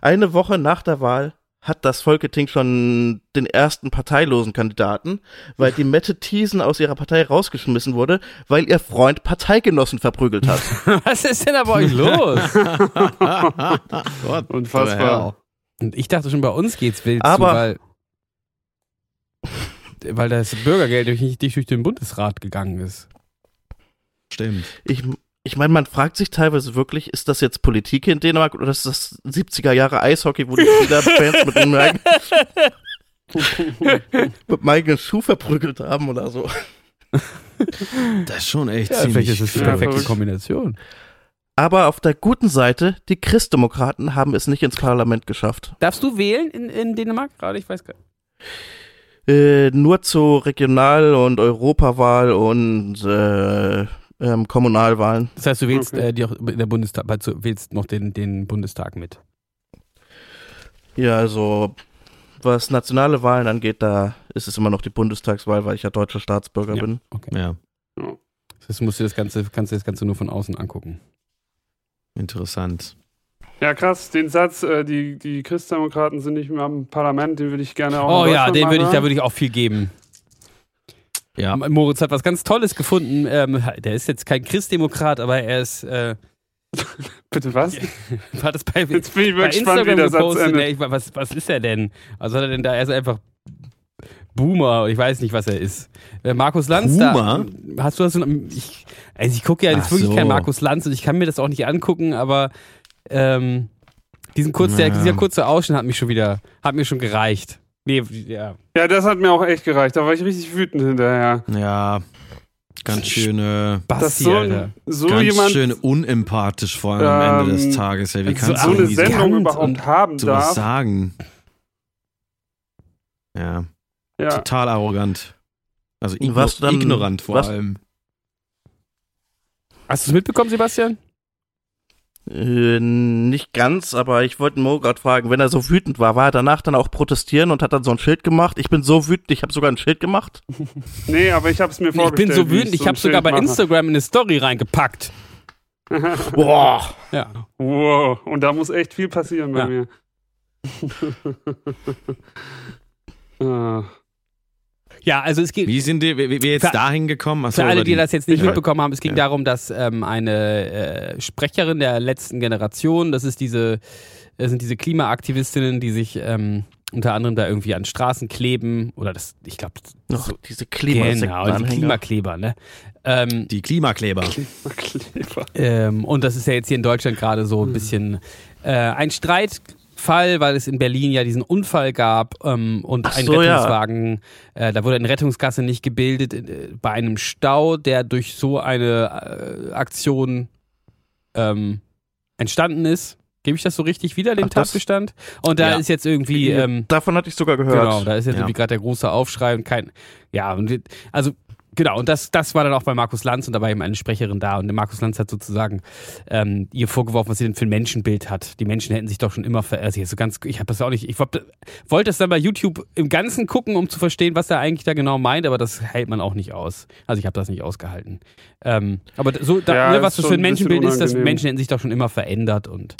Eine Woche nach der Wahl hat das Folketing schon den ersten parteilosen Kandidaten, weil die Mette Thiesen aus ihrer Partei rausgeschmissen wurde, weil ihr Freund Parteigenossen verprügelt hat.
Was ist denn da bei euch los?
Gott,
Unfassbar.
Und ich dachte schon, bei uns geht's wild
Aber-
zu, weil, weil das Bürgergeld durch, nicht durch den Bundesrat gegangen ist.
Stimmt.
Ich, ich meine, man fragt sich teilweise wirklich, ist das jetzt Politik in Dänemark oder ist das 70er Jahre Eishockey, wo die Spieler-Fans mit einem eigenen, mit einem eigenen Schuh verprügelt haben oder so.
Das ist schon echt
Ja,
ziemlich
vielleicht ist es die perfekte. Kombination.
Aber auf der guten Seite, die Christdemokraten haben es nicht ins Parlament geschafft.
Darfst du wählen in, in Dänemark gerade? Ich weiß gar nicht.
Äh, nur zur Regional- und Europawahl und äh, ähm, Kommunalwahlen.
Das heißt, du wählst
Okay.
äh, die auch in der Bundestag, du wählst noch den, den Bundestag mit.
Ja, also was nationale Wahlen angeht, da ist es immer noch die Bundestagswahl, weil ich ja deutscher Staatsbürger
Ja.
bin.
Ja,
Das heißt, du musst dir das Ganze, kannst dir das Ganze nur von außen angucken.
interessant.
Ja, krass. Den Satz, äh, die, die Christdemokraten sind nicht mehr am Parlament, den würde ich gerne auch
Oh ja, den würde ich, da würde ich auch viel geben.
Ja,
Moritz hat was ganz Tolles gefunden. Ähm, der ist jetzt kein Christdemokrat, aber er ist, äh,
Bitte was?
war das bei,
Jetzt bin ich
bei
wirklich gespannt, wie
Instagram
der Satz
gepostet.
endet.
Ne, ich, was, was ist er denn? Also hat er denn da, er ist einfach Boomer, ich weiß nicht, was er ist. Äh, Markus Lanz
Boomer?
da, hast du das, ich, also ich gucke ja jetzt
Ach
wirklich
so.
kein Markus Lanz und ich kann mir das auch nicht angucken, aber ähm, diesen kurz, der,
Ja.
dieser kurze Ausschnitt hat mich schon wieder, hat mir schon gereicht. Nee, ja.
Ja, das hat mir auch echt gereicht. Da war ich richtig wütend hinterher.
ja, ganz schöne,
Basti,
so,
Alter.
ein, so
ganz
jemand
schön unempathisch vor allem am Ende
Ähm,
des Tages. Ey. Wie
so-
kannst
so
du
eine Sendung
arrogant
überhaupt
und
haben darf.
sagen? Ja,
Ja.
total arrogant. Also igno ignorant vor
was-
allem.
Hast du es mitbekommen, Sebastian?
Äh, nicht ganz, aber ich wollte Mo gerade fragen, wenn er so wütend war, war er danach dann auch protestieren und hat dann so ein Schild gemacht? Ich bin so wütend, ich habe sogar ein Schild gemacht.
Nee, aber ich habe es mir
Ich
vorgestellt.
bin so wütend, ich
so
habe sogar bei
mache.
Instagram in eine Story reingepackt.
Boah.
Ja.
Wow, und da muss echt viel passieren bei
Ja.
mir. Ah.
Ja, also es geht.
Wie sind die, wie, wie jetzt
Für-
dahin gekommen? Achso,
Für alle,
oder
die das jetzt nicht
Ich-
mitbekommen haben, es ging
Ja.
darum, dass ähm, eine äh, Sprecherin der letzten Generation, das ist diese, das sind diese Klimaaktivistinnen, die sich ähm, unter anderem da irgendwie an Straßen kleben oder das, ich glaube,
Noch
so,
diese
genau, die. Klimakleber, ne? Ähm,
Die Klimakleber.
Kleber.
ähm, und das ist ja jetzt hier in Deutschland gerade so ein bisschen äh, ein Streitfall, weil es in Berlin ja diesen Unfall gab ähm, und
Ach
ein
so, ja.
Rettungswagen, äh, da wurde eine Rettungsgasse nicht gebildet äh, bei einem Stau, der durch so eine äh, Aktion ähm, entstanden ist. Gebe ich das so richtig wieder, den
Ach,
Tatbestand? Und da
Ja.
ist jetzt irgendwie ähm,
Davon hatte ich sogar gehört.
Genau, da ist jetzt
Ja.
irgendwie gerade der große Aufschrei und kein, ja, also genau, und das, das war dann auch bei Markus Lanz und da war eben eine Sprecherin da und der Markus Lanz hat sozusagen ähm, ihr vorgeworfen, was sie denn für ein Menschenbild hat. Die Menschen hätten sich doch schon immer ver also jetzt so ganz, ich habe das auch nicht, ich wollte das dann bei YouTube im Ganzen gucken, um zu verstehen, was er eigentlich da genau meint, aber das hält man auch nicht aus. Also ich habe das nicht ausgehalten. Ähm, aber so, da,
Ja,
ne, was das für ein Menschenbild ist, dass. Menschen hätten sich doch schon immer verändert und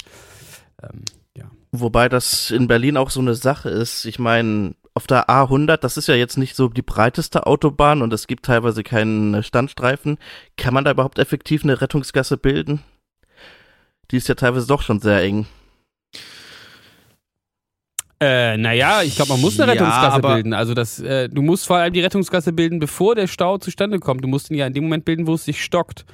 ähm, ja.
Wobei das in Berlin auch so eine Sache ist. Ich meine, auf der A100, das ist ja jetzt nicht so die breiteste Autobahn und es gibt teilweise keinen Standstreifen. Kann man da überhaupt effektiv eine Rettungsgasse bilden? Die ist ja teilweise doch schon sehr eng.
Äh, naja, ich glaube, man muss eine
Ja,
Rettungsgasse bilden. Also das, äh, du musst vor allem die Rettungsgasse bilden, bevor der Stau zustande kommt. Du musst ihn ja in dem Moment bilden, wo es sich stockt.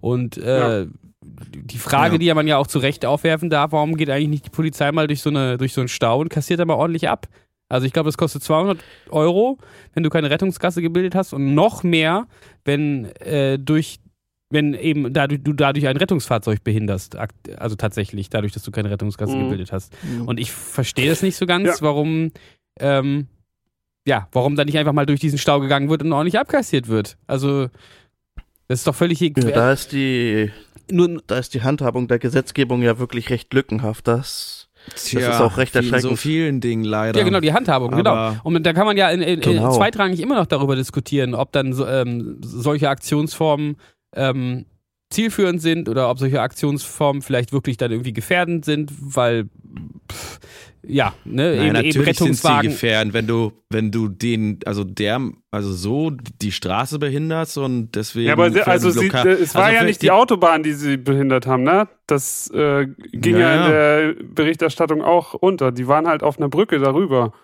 Und äh, die Frage,
Ja.
die ja man ja auch zu Recht aufwerfen darf, warum geht eigentlich nicht die Polizei mal durch so, eine, durch so einen Stau und kassiert da mal ordentlich ab? Also ich glaube, das kostet 200 Euro, wenn du keine Rettungsgasse gebildet hast und noch mehr, wenn äh, durch wenn eben dadurch, du dadurch ein Rettungsfahrzeug behinderst, also tatsächlich, dadurch, dass du keine Rettungsgasse
Mhm.
gebildet hast. Und ich verstehe das nicht so ganz,
Ja.
warum, ähm, ja, warum da nicht einfach mal durch diesen Stau gegangen wird und ordentlich abkassiert wird. Also, das ist doch völlig
ja, da ist die,
nur,
da ist die Handhabung der Gesetzgebung ja wirklich recht lückenhaft. Das,
Tja,
ist auch recht
wie in so
erschreckend.
vielen Dingen leider.
ja genau, die Handhabung, genau.
Aber-
Und da kann man ja in, in,
Genau.
in zweitrangig immer noch darüber diskutieren, ob dann so, ähm, solche Aktionsformen ähm, zielführend sind oder ob solche Aktionsformen vielleicht wirklich dann irgendwie gefährdend sind, weil pff, ja, ne,
Nein,
eben, eben
natürlich sind sie
Rettungswagen.
gefährden, wenn du, wenn du den, also der, also so die Straße behinderst und deswegen.
Ja, aber also sie,
Lokal-
es war
also
ja nicht die Autobahn, die sie behindert haben, ne? Das äh, ging ja,
Ja,
in der Berichterstattung auch unter. Die waren halt auf einer Brücke darüber.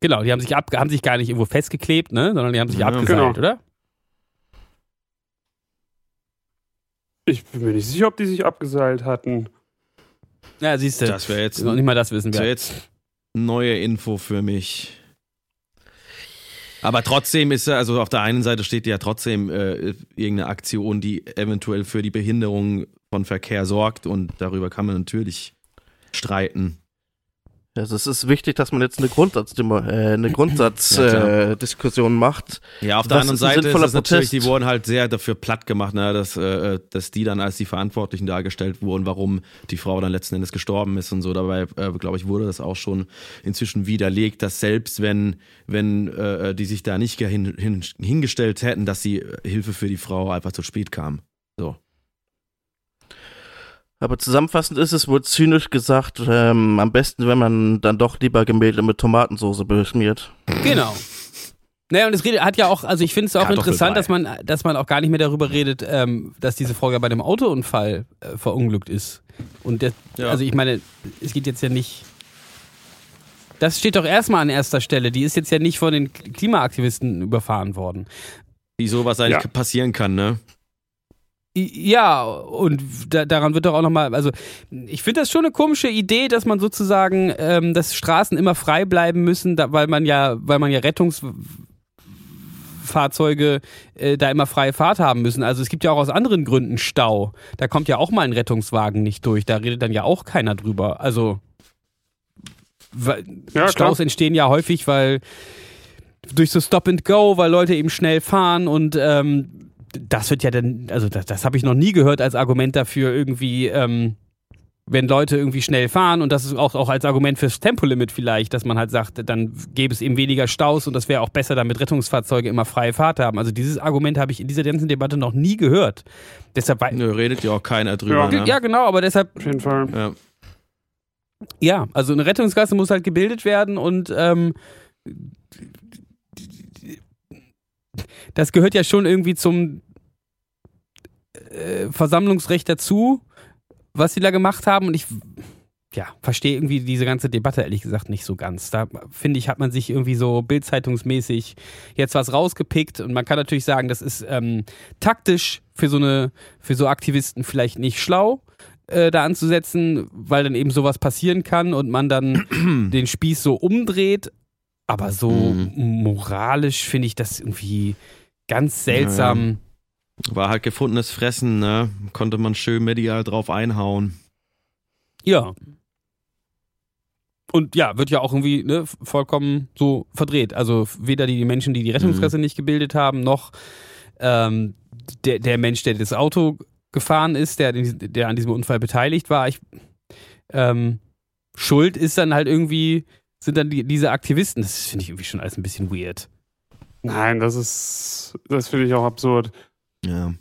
Genau, die haben sich, ab, haben sich gar nicht irgendwo festgeklebt, ne, sondern die haben sich
Ja,
abgeseilt,
genau.
oder?
Ich bin mir nicht sicher, ob die sich abgeseilt hatten.
Ja, siehst du.
Das wäre jetzt,
noch nicht mal das wissen
das
wir.
jetzt neue Info für mich. Aber trotzdem ist, also auf der einen Seite steht ja trotzdem äh, irgendeine Aktion, die eventuell für die Behinderung von Verkehr sorgt und darüber kann man natürlich streiten.
Also es ist wichtig, dass man jetzt eine Grundsatzdemo- äh, eine
Ja,
Grundsatzdiskussion äh, Diskussion macht.
Ja, auf der
Was
anderen Seite ist es natürlich, die wurden halt sehr dafür platt gemacht, ne, dass, äh, dass die dann als die Verantwortlichen dargestellt wurden, warum die Frau dann letzten Endes gestorben ist und so. Dabei, äh, glaube ich, wurde das auch schon inzwischen widerlegt, dass selbst wenn, wenn äh, die sich da nicht hin, hin, hingestellt hätten, dass die Hilfe für die Frau einfach zu spät kam. So.
Aber zusammenfassend ist es wohl zynisch gesagt, ähm, am besten, wenn man dann doch lieber Gemälde mit Tomatensauce beschmiert.
Genau. Naja, und es redet, hat ja auch, also ich finde es auch interessant, dass man, dass man auch gar nicht mehr darüber redet, ähm, dass diese Frau ja bei einem Autounfall äh, verunglückt ist. Und der,
Ja.
also ich meine, es geht jetzt ja nicht. Das steht doch erstmal an erster Stelle. Die ist jetzt ja nicht von den Klimaaktivisten überfahren worden.
Wie sowas eigentlich
Ja.
passieren kann, ne?
Ja, und da, daran wird doch auch nochmal, also ich finde das schon eine komische Idee, dass man sozusagen, ähm, dass Straßen immer frei bleiben müssen, da, weil man ja, weil man ja Rettungsfahrzeuge äh, da immer freie Fahrt haben müssen. Also es gibt ja auch aus anderen Gründen Stau. Da kommt ja auch mal ein Rettungswagen nicht durch, da redet dann ja auch keiner drüber. Also
Ja,
Staus entstehen ja häufig, weil durch so Stop and Go, weil Leute eben schnell fahren und ähm, das wird ja dann, also das, das habe ich noch nie gehört als Argument dafür irgendwie, ähm, wenn Leute irgendwie schnell fahren und das ist auch, auch als Argument fürs Tempolimit vielleicht, dass man halt sagt, dann gäbe es eben weniger Staus und das wäre auch besser, damit Rettungsfahrzeuge immer freie Fahrt haben. Also dieses Argument habe ich in dieser ganzen Debatte noch nie gehört. Deshalb,
Nö, redet ja auch keiner drüber,
Ja.
ne?
ja genau, aber deshalb
Auf jeden Fall.
Ja.
Ja, also eine Rettungsgasse muss halt gebildet werden und ähm, das gehört ja schon irgendwie zum äh, Versammlungsrecht dazu, was sie da gemacht haben und ich ja, verstehe irgendwie diese ganze Debatte ehrlich gesagt nicht so ganz. Da finde ich, hat man sich irgendwie so bildzeitungsmäßig jetzt was rausgepickt und man kann natürlich sagen, das ist ähm, taktisch für so eine, für so Aktivisten vielleicht nicht schlau, äh, da anzusetzen, weil dann eben sowas passieren kann und man dann den Spieß so umdreht. Aber so
Mhm.
moralisch finde ich das irgendwie ganz seltsam.
War halt gefundenes Fressen, ne? Konnte man schön medial drauf einhauen.
Ja. Und ja, wird ja auch irgendwie ne, vollkommen so verdreht. Also weder die Menschen, die die Rettungskasse nicht gebildet haben, noch ähm, der, der Mensch, der das Auto gefahren ist, der, der an diesem Unfall beteiligt war. Ich, ähm, Schuld ist dann halt irgendwie, sind dann die, diese Aktivisten. Das finde ich irgendwie schon alles ein bisschen weird.
Nein, das ist, das finde ich auch absurd.
Ja.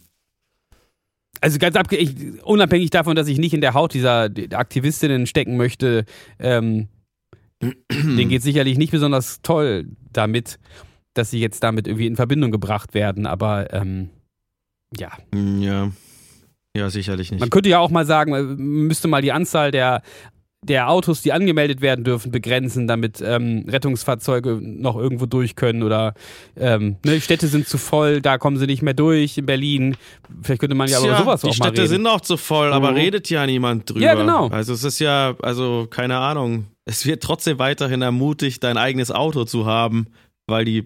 Also ganz abge ich, unabhängig davon, dass ich nicht in der Haut dieser Aktivistinnen stecken möchte, ähm, denen geht sicherlich nicht besonders toll damit, dass sie jetzt damit irgendwie in Verbindung gebracht werden. Aber ähm, ja,
Ja. Ja, sicherlich nicht.
man könnte ja auch mal sagen, man müsste mal die Anzahl der der Autos, die angemeldet werden dürfen, begrenzen, damit ähm, Rettungsfahrzeuge noch irgendwo durch können oder ähm, ne, Städte sind zu voll, da kommen sie nicht mehr durch in Berlin. Vielleicht könnte man ja aber sowas
die
auch mal
Städte
reden.
sind auch zu voll, aber
Mhm.
redet ja niemand drüber.
Ja, genau.
Also es ist ja, also keine Ahnung. Es wird trotzdem weiterhin ermutigt, dein eigenes Auto zu haben, weil die,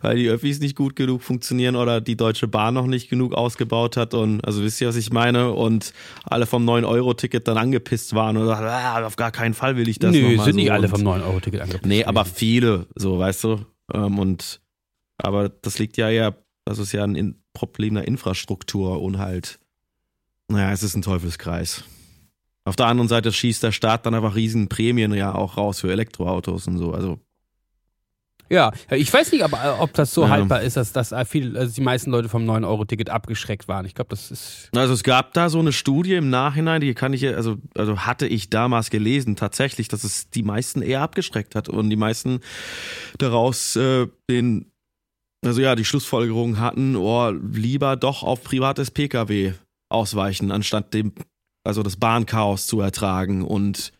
weil die Öffis nicht gut genug funktionieren oder die Deutsche Bahn noch nicht genug ausgebaut hat und, also wisst ihr, was ich meine? Und alle vom 9-Euro-Ticket dann angepisst waren und sagten, ah, auf gar keinen Fall will ich das
Nö, sind
so.
nicht alle vom 9-Euro-Ticket angepisst.
Nee, aber viele, so, weißt du. Ähm, und aber das liegt ja eher, das ist ja ein in, Problem der Infrastruktur und halt, naja, es ist ein Teufelskreis. Auf der anderen Seite schießt der Staat dann einfach riesen Prämien ja auch raus für Elektroautos und so. Also
Ja, ich weiß nicht, aber, äh, ob das so
Ja.
haltbar ist, dass, dass äh, viel, also die meisten Leute vom 9-Euro-Ticket abgeschreckt waren. Ich glaube, das ist.
Also es gab da so eine Studie im Nachhinein, die kann ich, ja- also, also hatte ich damals gelesen, tatsächlich, dass es die meisten eher abgeschreckt hat und die meisten daraus äh, den, also ja, die Schlussfolgerung hatten, oh, lieber doch auf privates Pkw ausweichen, anstatt dem, also das Bahnchaos zu ertragen und,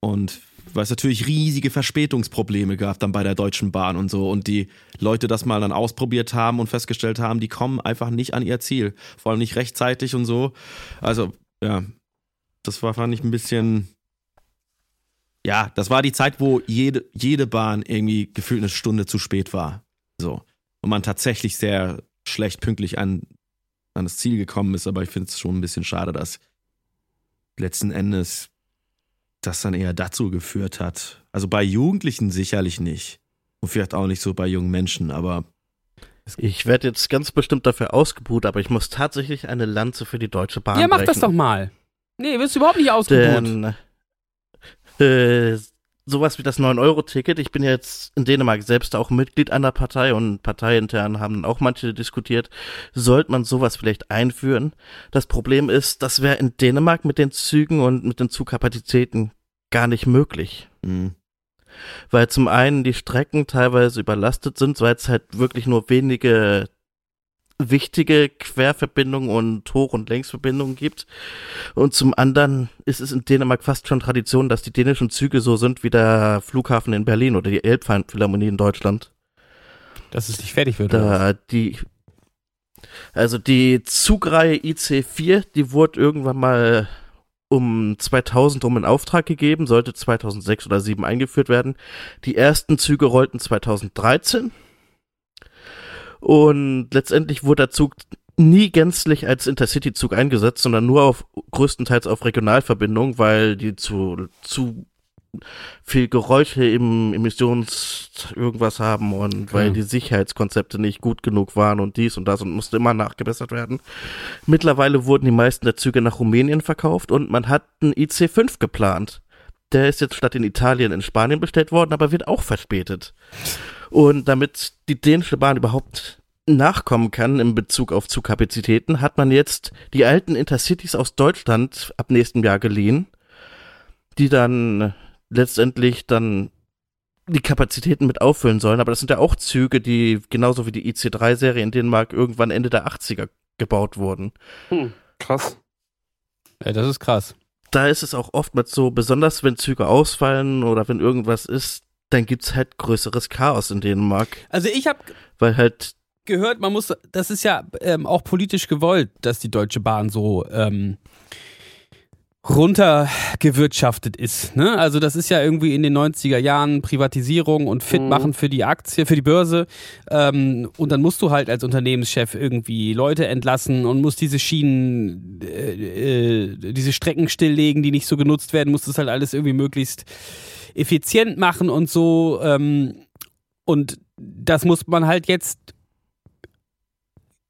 und weil es natürlich riesige Verspätungsprobleme gab dann bei der Deutschen Bahn und so und die Leute das mal dann ausprobiert haben und festgestellt haben, die kommen einfach nicht an ihr Ziel, vor allem nicht rechtzeitig und so. Also, ja, das war fand ich ein bisschen ja, das war die Zeit, wo jede jede Bahn irgendwie gefühlt eine Stunde zu spät war. So. Und man tatsächlich sehr schlecht pünktlich an an das Ziel gekommen ist, aber ich finde es schon ein bisschen schade, dass letzten Endes das dann eher dazu geführt hat. Also bei Jugendlichen sicherlich nicht. Und vielleicht auch nicht so bei jungen Menschen, aber
Ich werde jetzt ganz bestimmt dafür ausgebuht, aber ich muss tatsächlich eine Lanze für die Deutsche Bahn
ja, mach
brechen.
das doch mal. Nee, wirst du überhaupt nicht ausgebucht.
Denn äh, sowas wie das 9-Euro-Ticket, ich bin jetzt in Dänemark selbst auch Mitglied einer Partei und parteiintern haben auch manche diskutiert, sollte man sowas vielleicht einführen. Das Problem ist, das wäre in Dänemark mit den Zügen und mit den Zugkapazitäten gar nicht möglich.
mh.
Weil zum einen die Strecken teilweise überlastet sind, weil es halt wirklich nur wenige wichtige Querverbindungen und Hoch- und Längsverbindungen gibt. Und zum anderen ist es in Dänemark fast schon Tradition, dass die dänischen Züge so sind wie der Flughafen in Berlin oder die Elbphilharmonie in Deutschland.
Dass es nicht fertig wird.
Da die, also die Zugreihe IC4, die wurde irgendwann mal um 2000 rum in Auftrag gegeben, sollte 2006 oder 2007 eingeführt werden. Die ersten Züge rollten 2013 und letztendlich wurde der Zug nie gänzlich als Intercity-Zug eingesetzt, sondern nur auf größtenteils auf Regionalverbindungen, weil die zu, zu viel Geräusche im Emissions irgendwas haben und weil die Sicherheitskonzepte nicht gut genug waren und dies und das und musste immer nachgebessert werden. Mittlerweile wurden die meisten der Züge nach Rumänien verkauft und man hat einen IC5 geplant. Der ist jetzt statt in Italien in Spanien bestellt worden, aber wird auch verspätet. Und damit die dänische Bahn überhaupt nachkommen kann in Bezug auf Zugkapazitäten, hat man jetzt die alten Intercities aus Deutschland ab nächstem Jahr geliehen, die dann letztendlich dann die Kapazitäten mit auffüllen sollen. Aber das sind ja auch Züge, die genauso wie die IC3-Serie in Dänemark irgendwann Ende der 80er gebaut wurden.
Hm, krass.
Ja, das ist krass.
Da ist es auch oftmals so, besonders wenn Züge ausfallen oder wenn irgendwas ist, dann gibt's halt größeres Chaos in Dänemark,
Also ich habe
weil halt
gehört, man muss, das ist ja ähm, auch politisch gewollt, dass die Deutsche Bahn so ähm, runtergewirtschaftet ist. Ne? Also das ist ja irgendwie in den 90er Jahren Privatisierung und fit
Mhm.
machen für die Aktie, für die Börse. Ähm, und dann musst du halt als Unternehmenschef irgendwie Leute entlassen und musst diese Schienen, äh, äh, diese Strecken stilllegen, die nicht so genutzt werden, musst das halt alles irgendwie möglichst effizient machen und so. Ähm, und das muss man halt jetzt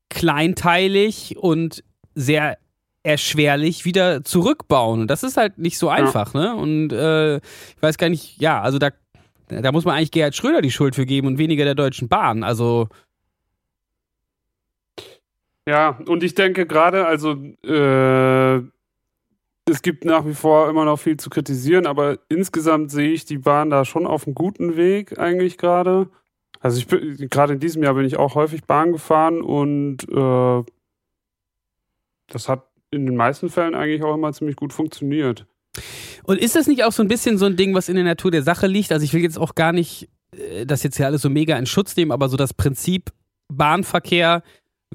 kleinteilig und sehr erschwerlich wieder zurückbauen. Und das ist halt nicht so einfach, ne? Und äh, ich weiß gar nicht, ja, also da, da muss man eigentlich Gerhard Schröder die Schuld für geben und weniger der Deutschen Bahn. Also,
Ja, und ich denke gerade, also äh, es gibt nach wie vor immer noch viel zu kritisieren, aber insgesamt sehe ich die Bahn da schon auf einem guten Weg eigentlich gerade. Also ich bin gerade in diesem Jahr bin ich auch häufig Bahn gefahren und äh, das hat in den meisten Fällen eigentlich auch immer ziemlich gut funktioniert.
Und ist das nicht auch so ein bisschen so ein Ding, was in der Natur der Sache liegt? Also ich will jetzt auch gar nicht äh, das jetzt hier alles so mega in Schutz nehmen, aber so das Prinzip Bahnverkehr,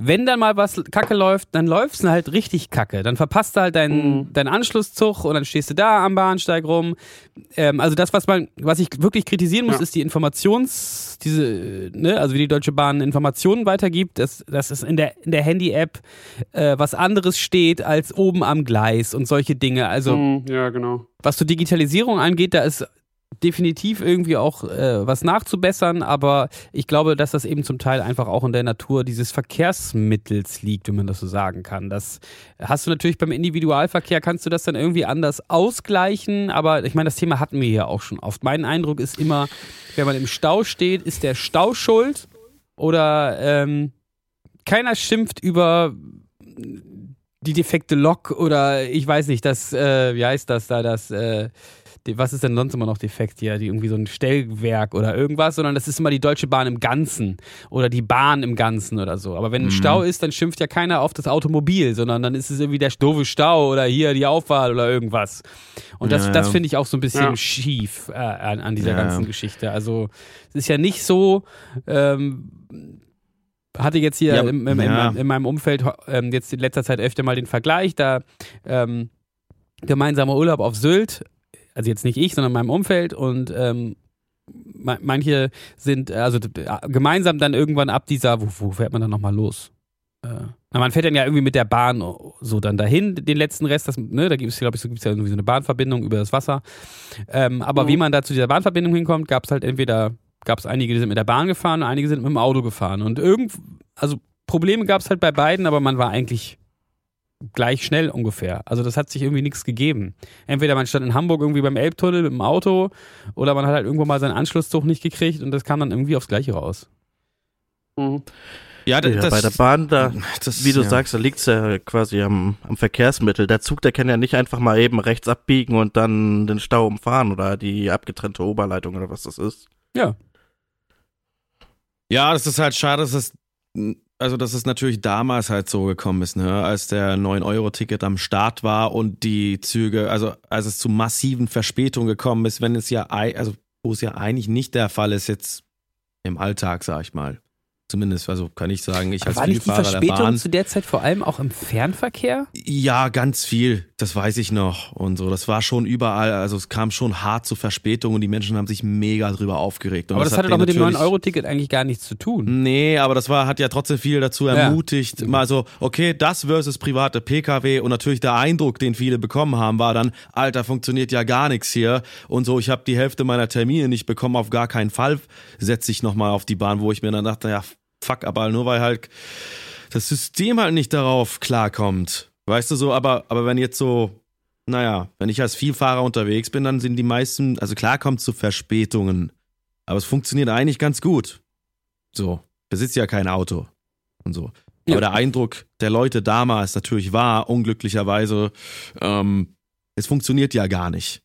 wenn dann mal was kacke läuft, dann läuft's halt richtig kacke. Dann verpasst du halt deinen,
Mhm.
deinen Anschlusszug und dann stehst du da am Bahnsteig rum. Ähm, also das, was man, was ich wirklich kritisieren muss,
Ja.
ist die Informations, diese, ne, also wie die Deutsche Bahn Informationen weitergibt, dass, dass es in der, in der Handy-App äh, was anderes steht als oben am Gleis und solche Dinge. Also
Mhm, ja, genau.
was so Digitalisierung angeht, da ist definitiv irgendwie auch äh, was nachzubessern, aber ich glaube, dass das eben zum Teil einfach auch in der Natur dieses Verkehrsmittels liegt, wenn man das so sagen kann. Das hast du natürlich beim Individualverkehr, kannst du das dann irgendwie anders ausgleichen, aber ich meine, das Thema hatten wir hier auch schon oft. Mein Eindruck ist immer, wenn man im Stau steht, ist der Stau schuld oder ähm, keiner schimpft über die defekte Lok oder ich weiß nicht, das, äh, wie heißt das da, das, äh, die, was ist denn sonst immer noch defekt hier? Die irgendwie so ein Stellwerk oder irgendwas, sondern das ist immer die Deutsche Bahn im Ganzen oder die Bahn im Ganzen oder so. Aber wenn ein Stau ist, dann schimpft ja keiner auf das Automobil, sondern dann ist es irgendwie der doofe Stau oder hier die Auffahrt oder irgendwas. Und das,
Ja,
das finde ich auch so ein bisschen
Ja.
schief äh, an, an dieser
Ja,
ganzen
ja.
Geschichte. Also es ist ja nicht so, ähm, hatte jetzt hier
Ja,
im, im,
ja.
in, in meinem Umfeld ähm, jetzt in letzter Zeit öfter mal den Vergleich, da ähm, gemeinsamer Urlaub auf Sylt, also jetzt nicht ich, sondern in meinem Umfeld und ähm, ma- manche sind äh, also gemeinsam dann irgendwann ab dieser, wo, wo fährt man dann nochmal los? Äh, man fährt dann ja irgendwie mit der Bahn so dann dahin, den letzten Rest, das, ne, da gibt es, glaube ich, so, gibt's ja irgendwie so eine Bahnverbindung über das Wasser. Ähm, aber
Mhm.
wie man da zu dieser Bahnverbindung hinkommt, gab es halt entweder, gab es einige, die sind mit der Bahn gefahren und einige sind mit dem Auto gefahren. Und irgend, also Probleme gab es halt bei beiden, aber man war eigentlich gleich schnell ungefähr. Also das hat sich irgendwie nichts gegeben. Entweder man stand in Hamburg irgendwie beim Elbtunnel mit dem Auto oder man hat halt irgendwo mal seinen Anschlusszug nicht gekriegt und das kam dann irgendwie aufs Gleiche raus.
Mhm.
Ja, d-
Ja,
das,
bei der Bahn, da,
das,
wie du
ja.
sagst, da liegt's ja quasi am, am Verkehrsmittel. Der Zug, der kann ja nicht einfach mal eben rechts abbiegen und dann den Stau umfahren oder die abgetrennte Oberleitung oder was das ist.
Ja.
Ja, das ist halt schade, dass es, also dass es natürlich damals halt so gekommen ist, ne? als der 9-Euro-Ticket am Start war und die Züge, also als es zu massiven Verspätungen gekommen ist, wenn es ja, also wo es ja eigentlich nicht der Fall ist jetzt im Alltag, sag ich mal. Zumindest, also kann ich sagen, ich als
war nicht die
Vielfahrer der
Verspätung
Bahn.
zu der Zeit vor allem auch im Fernverkehr?
Ja, ganz viel. Das weiß ich noch. Und so. Das war schon überall. Also es kam schon hart zu Verspätungen und die Menschen haben sich mega drüber aufgeregt. Und
aber das, hatte
hat
doch mit dem
denen natürlich-
9-Euro-Ticket eigentlich gar nichts zu tun.
Nee, aber das war, hat ja trotzdem viel dazu ermutigt. Mal so, okay, das versus private Pkw und natürlich der Eindruck, den viele bekommen haben, war dann, Alter, funktioniert ja gar nichts hier. Und so, ich habe die Hälfte meiner Termine nicht bekommen, auf gar keinen Fall setze ich nochmal auf die Bahn, wo ich mir dann dachte, ja, fuck, aber nur weil halt das System halt nicht darauf klarkommt. Weißt du so, aber, aber wenn jetzt so, naja, wenn ich als Vielfahrer unterwegs bin, dann sind die meisten, also klar kommt zu Verspätungen. Aber es funktioniert eigentlich ganz gut. So, besitzt ja kein Auto und so.
Ja.
Aber der Eindruck der Leute damals natürlich war, unglücklicherweise, ähm, es funktioniert ja gar nicht.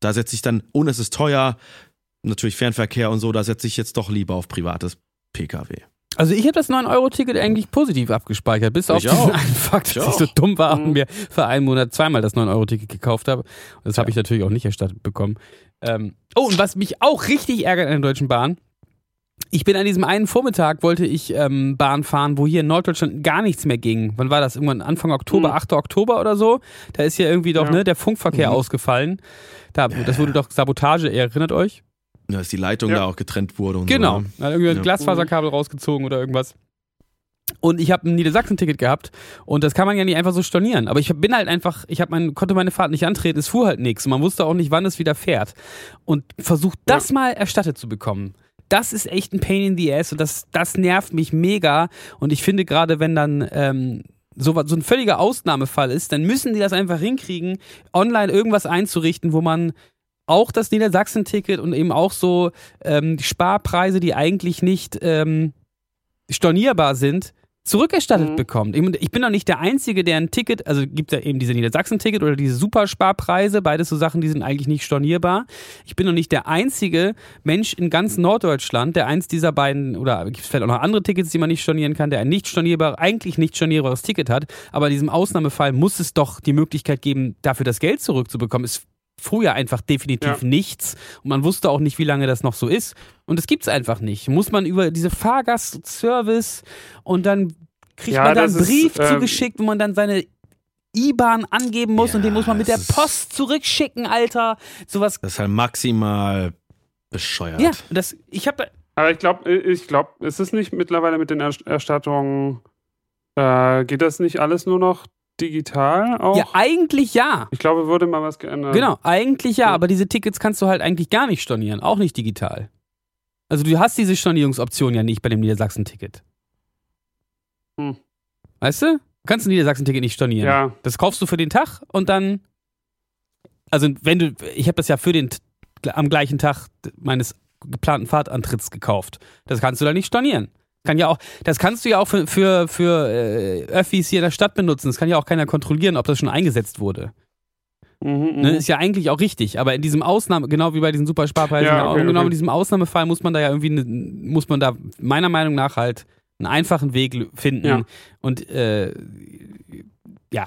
Da setze ich dann, und es ist teuer, natürlich Fernverkehr und so, da setze ich jetzt doch lieber auf privates Pkw.
Also ich habe das 9-Euro-Ticket eigentlich positiv abgespeichert, bis auf
Ich
diesen
auch.
einen Fakt,
Ich
dass ich so dumm war und
Mhm.
mir für einen Monat zweimal das 9-Euro-Ticket gekauft habe. Das habe ich natürlich auch nicht erstattet bekommen. Ähm, oh, und was mich auch richtig ärgert an der Deutschen Bahn, ich bin an diesem einen Vormittag, wollte ich ähm, Bahn fahren, wo hier in Norddeutschland gar nichts mehr ging. Wann war das? Irgendwann Anfang Oktober,
Mhm.
8. Oktober oder so? Da ist ja irgendwie doch
Ja.
ne, der Funkverkehr
Mhm.
ausgefallen. Da, das wurde doch Sabotage, erinnert euch?
Ja, dass die Leitung
Ja.
da auch getrennt wurde und
Genau.
so. ne?
Da hat irgendwie ein
Ja.
Glasfaserkabel rausgezogen oder irgendwas. Und ich habe ein Niedersachsen-Ticket gehabt und das kann man ja nicht einfach so stornieren. Aber ich bin halt einfach, ich hab mein, konnte meine Fahrt nicht antreten, es fuhr halt nichts und man wusste auch nicht, wann es wieder fährt. Und versucht das mal erstattet zu bekommen. Das ist echt ein Pain in the Ass und das, das nervt mich mega. Und ich finde gerade, wenn dann ähm, so, so ein völliger Ausnahmefall ist, dann müssen die das einfach hinkriegen, online irgendwas einzurichten, wo man auch das Niedersachsen-Ticket und eben auch so ähm, die Sparpreise, die eigentlich nicht ähm, stornierbar sind, zurückerstattet
Mhm.
bekommt. Ich bin doch nicht der Einzige, der ein Ticket, also gibt ja eben diese Niedersachsen-Ticket oder diese Supersparpreise, beides so Sachen, die sind eigentlich nicht stornierbar. Ich bin doch nicht der einzige Mensch in ganz Norddeutschland, der eins dieser beiden, oder gibt es vielleicht auch noch andere Tickets, die man nicht stornieren kann, der ein nicht stornierbar, eigentlich nicht stornierbares Ticket hat, aber in diesem Ausnahmefall muss es doch die Möglichkeit geben, dafür das Geld zurückzubekommen. Ist früher einfach definitiv
Ja.
nichts und man wusste auch nicht, wie lange das noch so ist. Und das gibt's einfach nicht. Muss man über diese Fahrgastservice und dann kriegt
Ja,
man da einen
das ist,
Brief
ähm,
zugeschickt, wo man dann seine IBAN angeben muss und den
Ja,
muss man mit der
es
Post zurückschicken, Alter. Sowas.
Das ist halt maximal bescheuert.
Ja, das, ich habe
Aber ich glaube, ich glaube, ist es nicht mittlerweile mit den Erst- Erstattungen, äh, geht das nicht alles nur noch digital auch?
ja eigentlich ja.
Ich glaube, wurde mal was geändert.
Genau, eigentlich ja,
Ja.
aber diese Tickets kannst du halt eigentlich gar nicht stornieren, auch nicht digital. Also du hast diese Stornierungsoption ja nicht bei dem Niedersachsen-Ticket.
Hm.
Weißt du? Du kannst ein Niedersachsen-Ticket nicht stornieren.
Ja,
Das kaufst du für den Tag und dann. Also wenn du, ich habe das ja für den am gleichen Tag meines geplanten Fahrtantritts gekauft. Das kannst du da nicht stornieren. Kann ja auch, das kannst du ja auch für, für, für äh, Öffis hier in der Stadt benutzen. Das kann ja auch keiner kontrollieren, ob das schon eingesetzt wurde.
mhm,
Ne,
mhm.
ist ja eigentlich auch richtig, aber in diesem Ausnahme, genau wie bei diesen Supersparpreisen,
Ja,
genau,
okay,
genau
okay.
in diesem Ausnahmefall muss man da ja irgendwie, ne, muss man da meiner Meinung nach halt einen einfachen Weg finden.
Ja.
Und äh, ja,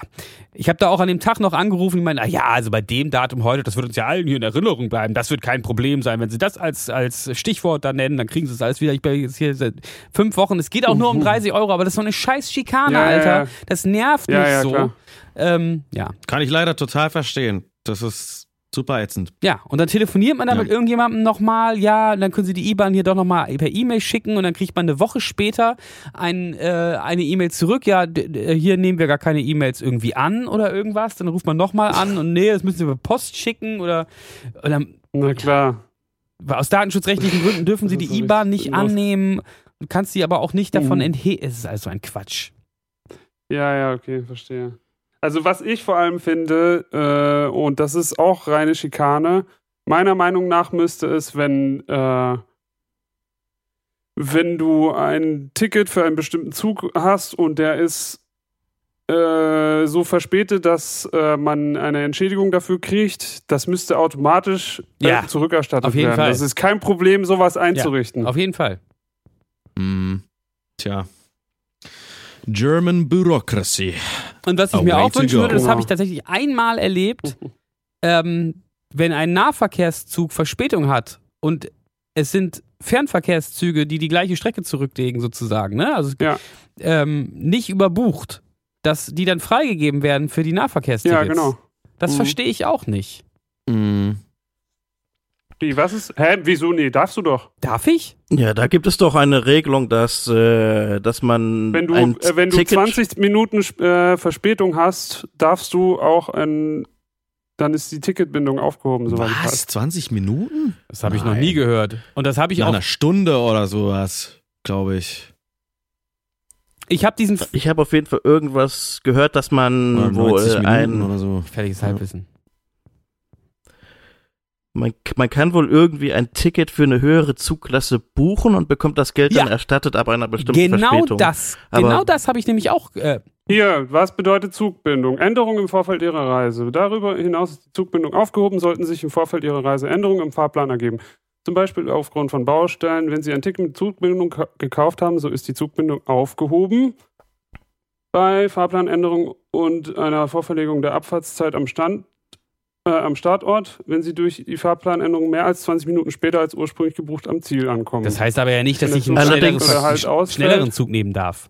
ich habe da auch an dem Tag noch angerufen, ich meine, ah ja, also bei dem Datum heute, das wird uns ja allen hier in Erinnerung bleiben, das wird kein Problem sein. Wenn Sie das als, als Stichwort da nennen, dann kriegen Sie es alles wieder. Ich bin jetzt hier seit fünf Wochen, es geht auch nur um 30 Euro, aber das ist so eine scheiß Schikane,
Ja, ja,
Alter.
ja.
Das nervt
Ja,
mich
ja,
so. Ähm, ja.
Kann ich leider total verstehen. Das ist super ätzend.
Ja, und dann telefoniert man dann
Ja.
mit irgendjemandem nochmal, ja, und dann können sie die IBAN hier doch nochmal per E-Mail schicken und dann kriegt man eine Woche später ein, äh, eine E-Mail zurück, ja, hier nehmen wir gar keine E-Mails irgendwie an oder irgendwas, dann ruft man nochmal an und nee, das müssen sie über Post schicken oder, oder
Na klar.
aus datenschutzrechtlichen Gründen dürfen sie die IBAN nicht
sinnlos.
annehmen, du kannst sie aber auch nicht davon
Mhm.
entheben, es ist also ein Quatsch.
Ja, ja, okay, verstehe. Also was ich vor allem finde, äh, und das ist auch reine Schikane, meiner Meinung nach müsste es, wenn, äh, wenn du ein Ticket für einen bestimmten Zug hast und der ist äh, so verspätet, dass äh, man eine Entschädigung dafür kriegt, das müsste automatisch äh,
Ja,
zurückerstattet
auf jeden
werden.
Fall.
Das ist kein Problem, sowas einzurichten.
Auf jeden Fall.
Hm. Tja. German Bureaucracy.
Und was ich
A
mir auch
to
wünschen würde, das habe ich tatsächlich einmal erlebt, ähm, wenn ein Nahverkehrszug Verspätung hat und es sind Fernverkehrszüge, die die gleiche Strecke zurücklegen sozusagen, ne? also
Ja.
ähm, nicht überbucht, dass die dann freigegeben werden für die Nahverkehrstickets.
Ja, genau.
Das
Mhm.
verstehe ich auch nicht.
Hm.
Wie, was ist? Hä, wieso? Nee, darfst du doch.
Darf ich?
Ja, da gibt es doch eine Regelung, dass, äh, dass man
Wenn du,
ein
äh, wenn du
Ticket
20 Minuten äh, Verspätung hast, darfst du auch ein. Dann ist die Ticketbindung aufgehoben, soweit ich
Was?
weiß.
20 Minuten?
Das habe ich noch nie gehört. Und das habe ich
Nach
auch.
einer Stunde oder sowas, glaube ich.
Ich habe diesen
Ich habe auf jeden Fall irgendwas gehört, dass man
Oder
wohl
90 Minuten
ein,
oder so.
gefährliches
Ja. Man, man kann wohl irgendwie ein Ticket für eine höhere Zugklasse buchen und bekommt das Geld dann
Ja.
erstattet ab einer bestimmten
Genau
Verspätung.
das.
Aber-
genau das habe ich nämlich auch. Äh,
Hier, was bedeutet Zugbindung? Änderung im Vorfeld Ihrer Reise. Darüber hinaus ist die Zugbindung aufgehoben, sollten sich im Vorfeld Ihrer Reise Änderungen im Fahrplan ergeben. Zum Beispiel aufgrund von Baustellen. Wenn Sie ein Ticket mit Zugbindung ka- gekauft haben, so ist die Zugbindung aufgehoben. Bei Fahrplanänderung und einer Vorverlegung der Abfahrtszeit am Stand äh, am Startort, wenn Sie durch die Fahrplanänderung mehr als 20 Minuten später als ursprünglich gebucht am Ziel ankommen.
das heißt aber ja nicht, dass
Wenn
ich einen schnelleren,
halt
schnelleren Zug nehmen darf.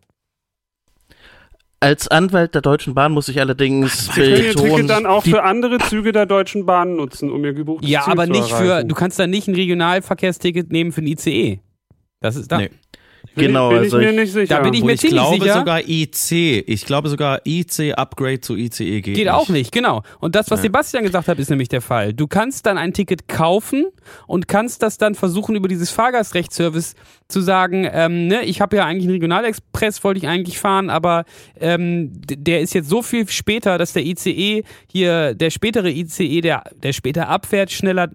Als Anwalt der Deutschen Bahn muss ich allerdings
Sie können Ihr
betonen,
Ticket dann auch für andere Züge der Deutschen Bahn nutzen, um Ihr gebuchtes
Ja,
Ziel
aber
zu
nicht für,
erreichen.
du kannst da nicht ein Regionalverkehrsticket nehmen für ein ICE. Das ist da.
Nee.
Bin
genau,
ich, bin
also
ich mir
ich-
nicht sicher.
Da bin ich mir
ich
ziemlich
glaube
sicher.
sogar IC. Ich glaube sogar IC-Upgrade zu ICE geht,
Geht auch nicht, genau. Und das, was
Ja.
Sebastian gesagt hat, ist nämlich der Fall. Du kannst dann ein Ticket kaufen und kannst das dann versuchen, über dieses Fahrgastrechtsservice zu sagen, ähm, ne, ich habe ja eigentlich einen Regionalexpress, wollte ich eigentlich fahren, aber ähm, der ist jetzt so viel später, dass der ICE hier, der spätere ICE, der, der später abfährt, schneller,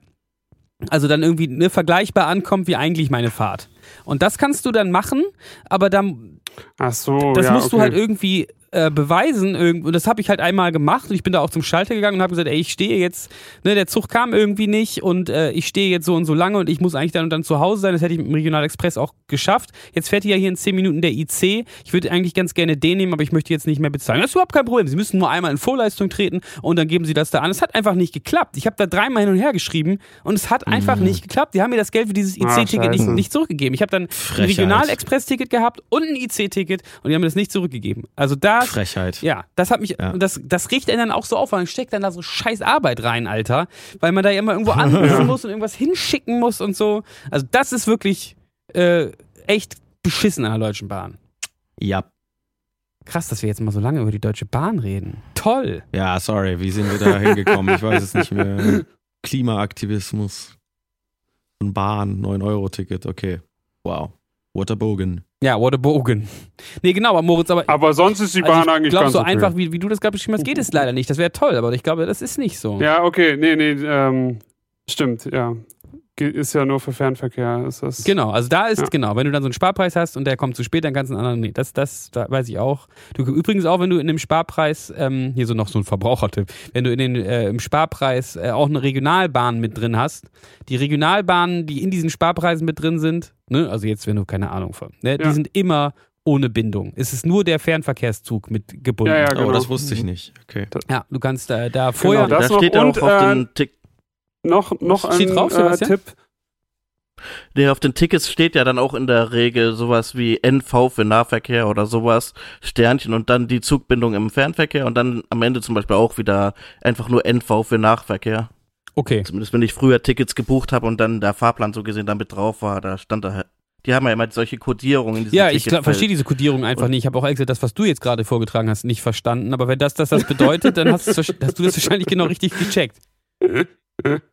also dann irgendwie ne, vergleichbar ankommt wie eigentlich meine Fahrt. Und das kannst du dann machen, aber dann,
Ach so,
das
ja,
musst du
okay.
halt irgendwie äh, beweisen. irgend- Und das habe ich halt einmal gemacht und ich bin da auch zum Schalter gegangen und habe gesagt, ey, ich stehe jetzt, ne, der Zug kam irgendwie nicht und äh, ich stehe jetzt so und so lange und ich muss eigentlich dann und dann zu Hause sein. Das hätte ich mit dem Regionalexpress auch geschafft. Jetzt fährt ja hier in 10 Minuten der IC. Ich würde eigentlich ganz gerne den nehmen, aber ich möchte jetzt nicht mehr bezahlen. Das ist überhaupt kein Problem. Sie müssen nur einmal in Vorleistung treten und dann geben sie das da an. Es hat einfach nicht geklappt. Ich habe da dreimal hin und her geschrieben und es hat einfach nicht geklappt. Die haben mir das Geld für dieses
Mhm. Ah,
IC-Ticket nicht, nicht zurückgegeben. Ich habe dann ein
Frechheit.
Regionalexpress-Ticket gehabt und ein IC-Ticket und die haben mir das nicht zurückgegeben. Also das,
Frechheit.
ja, das hat mich,
Ja.
das, das riecht einen dann auch so auf, weil man steckt dann da so scheiß Arbeit rein, Alter. Weil man da ja immer irgendwo anrufen muss und irgendwas hinschicken muss und so. Also das ist wirklich äh, echt beschissen an der Deutschen Bahn.
Ja.
Krass, dass wir jetzt mal so lange über die Deutsche Bahn reden. Toll.
Ja, sorry, wie sind wir da hingekommen? Ich weiß es nicht mehr. Klimaaktivismus. Ein Bahn, 9-Euro-Ticket, okay. Wow. What a bogen.
Ja, what a bogen. Nee, genau, aber Moritz, aber,
Aber sonst ist die
also
Bahn
ich
eigentlich
glaube,
ganz
so
okay.
einfach, wie, wie du das gerade beschrieben hast, geht es leider nicht. Das wäre toll, aber ich glaube, das ist nicht so.
Ja, okay, nee, nee, ähm, stimmt, ja. Ist ja nur für Fernverkehr. Ist das
Genau, also da ist,
Ja.
genau, wenn du dann so einen Sparpreis hast und der kommt zu spät, dann kannst du einen anderen, nee, das, das, da weiß ich auch. Du, übrigens auch, wenn du in dem Sparpreis, ähm, hier so noch so ein Verbrauchertipp, wenn du in den, äh, im Sparpreis äh, auch eine Regionalbahn mit drin hast, die Regionalbahnen, die in diesen Sparpreisen mit drin sind, ne, also jetzt, wenn du keine Ahnung von, ne, die
Ja.
sind immer ohne Bindung. Es ist nur der Fernverkehrszug mit gebunden.
Ja, ja,
Oh,
genau.
das wusste ich nicht. Okay.
Ja, du kannst äh, da vorher,
Genau, das
da steht
und,
auch auf
äh,
den Tick
Noch, noch ein
drauf,
äh? Tipp.
Nee, auf den Tickets steht ja dann auch in der Regel sowas wie NV für Nahverkehr oder sowas, Sternchen und dann die Zugbindung im Fernverkehr und dann am Ende zum Beispiel auch wieder einfach nur NV für Nachverkehr.
okay.
Zumindest wenn ich früher Tickets gebucht habe und dann der Fahrplan so gesehen damit drauf war, da stand da halt. Die haben ja immer solche Kodierungen in diesem
Ja, ich verstehe diese Kodierung einfach
Und-
nicht. Ich habe auch extra das, was du jetzt gerade vorgetragen hast, nicht verstanden. Aber wenn das das, das bedeutet, dann hast, hast du das wahrscheinlich genau richtig gecheckt.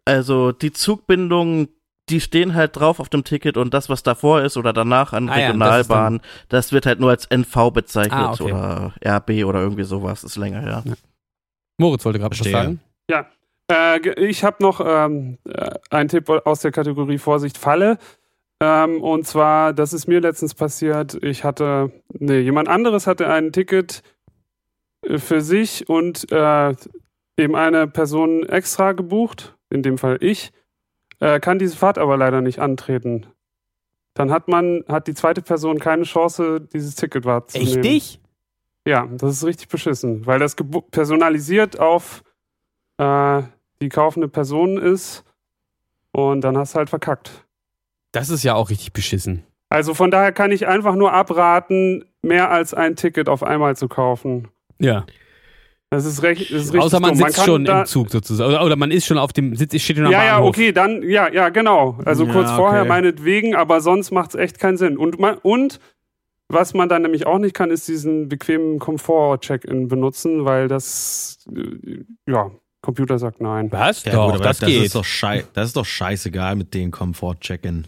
Also die Zugbindungen, die stehen halt drauf auf dem Ticket und das, was davor ist oder danach an
Ah ja, das
das, wird halt nur als NV bezeichnet
Ah, okay.
oder RB oder irgendwie sowas, ist länger her.
Moritz wollte gerade was sagen.
Äh, ge- ich habe noch ähm, äh, einen Tipp aus der Kategorie Vorsicht Falle. Ähm, und zwar, das ist mir letztens passiert. Ich hatte, nee, jemand anderes hatte ein Ticket äh, für sich und äh, eben eine Person extra gebucht, in dem Fall ich, äh, kann diese Fahrt aber leider nicht antreten. Dann hat man, hat die zweite Person keine Chance, dieses Ticket wahrzunehmen.
Echt nicht?
Ja, das ist richtig beschissen, weil das personalisiert auf äh, die kaufende Person ist und dann hast du halt verkackt.
Das ist ja auch richtig beschissen.
Also von daher kann ich einfach nur abraten, mehr als ein Ticket auf einmal zu kaufen.
Ja.
Das ist, recht, das ist richtig
Außer man
dumm.
sitzt
kann
schon
da,
im Zug sozusagen. Oder, oder man ist schon auf dem Sitz, steht schon am
Ja, ja,
Bahnhof.
okay, dann, ja, ja, genau. Also
Ja,
kurz vorher
okay.
meinetwegen, aber sonst macht es echt keinen Sinn. Und, man, und was man dann nämlich auch nicht kann, ist diesen bequemen Komfort-Check-In benutzen, weil das, äh, ja, Computer sagt nein.
Was?
Ja,
doch,
gut,
das,
das
geht.
Ist doch schei das ist doch scheißegal mit den Komfort-Check-In.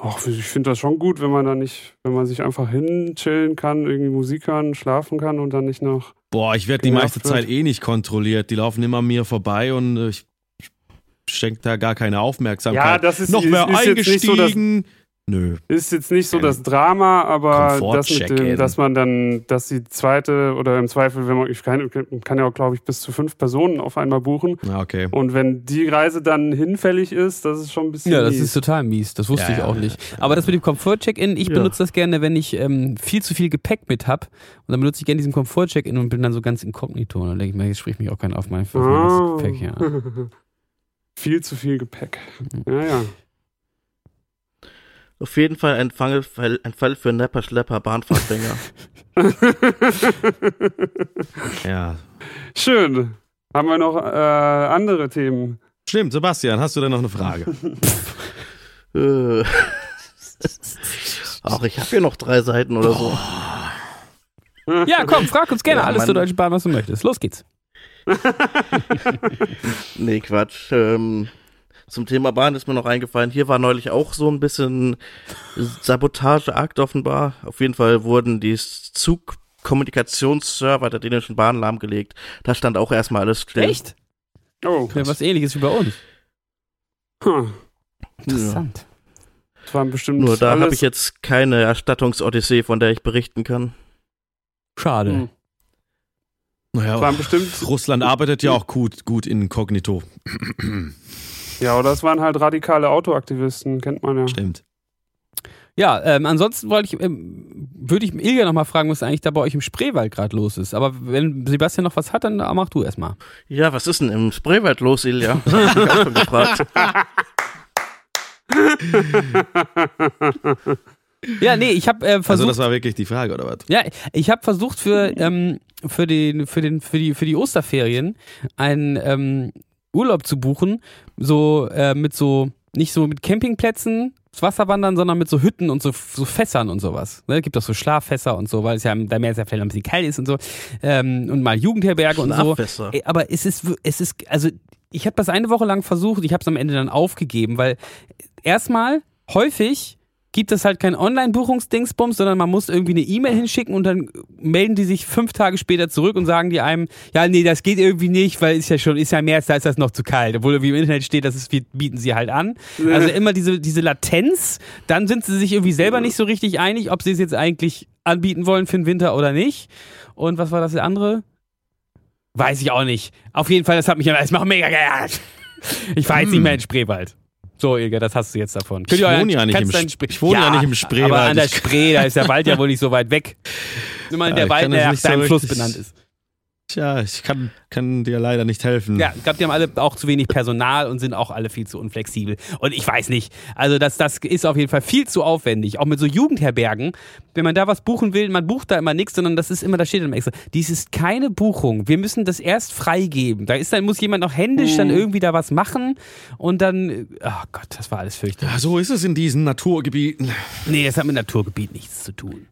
Ach, ich finde das schon gut, wenn man da nicht, wenn man sich einfach hinchillen kann, irgendwie Musik hören, schlafen kann und dann nicht noch.
Boah, ich werde die meiste
wird.
Zeit eh nicht kontrolliert. Die laufen immer mir vorbei und äh, ich schenke da gar keine Aufmerksamkeit.
Ja, das ist,
Noch
ist,
mehr
ist nicht so
eingestiegen. Nö.
Ist jetzt nicht so das Drama, aber das mit dem, dass man dann, dass die zweite oder im Zweifel, wenn man, ich kann, kann ja auch, glaube ich, bis zu fünf Personen auf einmal buchen.
Ja, okay.
Und wenn die Reise dann hinfällig ist, das ist schon ein bisschen.
Ja, das
mies.
ist total mies. Das wusste
Ja,
ich auch
ja,
nicht. Aber das mit dem Komfort-Check-In, ich
Ja.
benutze das gerne, wenn ich ähm, viel zu viel Gepäck mit habe. Und dann benutze ich gerne diesen Komfort-Check-In und bin dann so ganz inkognito. Und dann denke ich mir, jetzt spricht mich auch keiner auf mein, auf ganzes Gepäck. Ja.
Viel zu viel Gepäck. Ja, ja.
Auf jeden Fall ein Fall, ein Fall für Nepper, Schlepper, Bahnfahrtgänger.
Ja.
Schön. Haben wir noch äh, andere Themen?
Stimmt, Sebastian, hast du denn noch eine Frage?
Äh. Ach, ich habe hier noch drei Seiten oder so.
ja, komm, frag uns gerne
Ja,
alles zur Deutschen Bahn, was du möchtest. Los geht's.
Nee, Quatsch. Ähm, zum Thema Bahn ist mir noch eingefallen. Hier war neulich auch so ein bisschen Sabotageakt offenbar. Auf jeden Fall wurden die Zugkommunikationsserver der dänischen Bahn lahmgelegt. Da stand auch erstmal alles still.
Echt?
Oh.
Ja, was ähnliches wie bei uns.
Hm.
Interessant.
Das waren bestimmt
Nur da habe ich jetzt keine Erstattungsodyssee, von der ich berichten kann.
Schade.
Hm.
Naja,
waren bestimmt,
Russland arbeitet ja auch gut, gut inkognito.
Ja, oder es waren halt radikale Autoaktivisten, kennt man ja.
Stimmt.
Ja, ähm, ansonsten wollte ich, ähm, würde ich Ilja nochmal fragen, was eigentlich da bei euch im Spreewald gerade los ist. Aber wenn Sebastian noch was hat, dann mach du erstmal.
Ja, was ist denn im Spreewald los, Ilja? Das hab ich auch schon gefragt.
Ja, nee, ich habe äh,
Also
versucht.
das war wirklich die Frage, oder was?
Ja, ich habe versucht für, ähm, für, den, für, den, für, die, für die Osterferien einen ähm, Urlaub zu buchen, so äh, mit so, nicht so mit Campingplätzen, das Wasserwandern, sondern mit so Hütten und so, so Fässern und sowas. Ne? Gibt auch so Schlaffässer und so, weil es ja da mehr sehr vielleicht ein bisschen kalt ist und so. Ähm, und mal Jugendherberge und so. Aber es ist, es ist, also ich habe das eine Woche lang versucht, ich habe es am Ende dann aufgegeben, weil erstmal häufig gibt es halt kein Online-Buchungsdingsbums, sondern man muss irgendwie eine E-Mail hinschicken und dann melden die sich fünf Tage später zurück und sagen die einem, ja, nee, das geht irgendwie nicht, weil ist ja schon, ist ja März, da ist das noch zu kalt. Obwohl irgendwie im Internet steht, das ist, wir bieten sie halt an. Also immer diese, diese Latenz, dann sind sie sich irgendwie selber nicht so richtig einig, ob sie es jetzt eigentlich anbieten wollen für den Winter oder nicht. Und was war das andere? Weiß ich auch nicht. Auf jeden Fall, das hat mich das macht mega geärgert. Ich fahre jetzt nicht mehr in Spreewald. So, Ilge, das hast du jetzt davon.
Ich wohne ja nicht im
deinen
Sp- ich wohne ja nicht im Spreewald.
Aber an der Spree, da ist der Wald ja wohl nicht so weit weg. Nur mal
Ja,
der Wald, der nach
nicht so
deinem Fluss benannt ist.
Tja, ich kann, kann dir leider nicht helfen.
Ja, ich glaube, die haben alle auch zu wenig Personal und sind auch alle viel zu unflexibel. Und ich weiß nicht. Also das, das ist auf jeden Fall viel zu aufwendig. Auch mit so Jugendherbergen. Wenn man da was buchen will, man bucht da immer nichts, sondern das ist immer, da steht immer extra, dies ist keine Buchung. Wir müssen das erst freigeben. Da ist dann, muss jemand noch händisch dann irgendwie da was machen und dann, oh Gott, das war alles fürchterlich.
Ja, so ist es in diesen Naturgebieten.
Nee, das hat mit Naturgebiet nichts zu tun.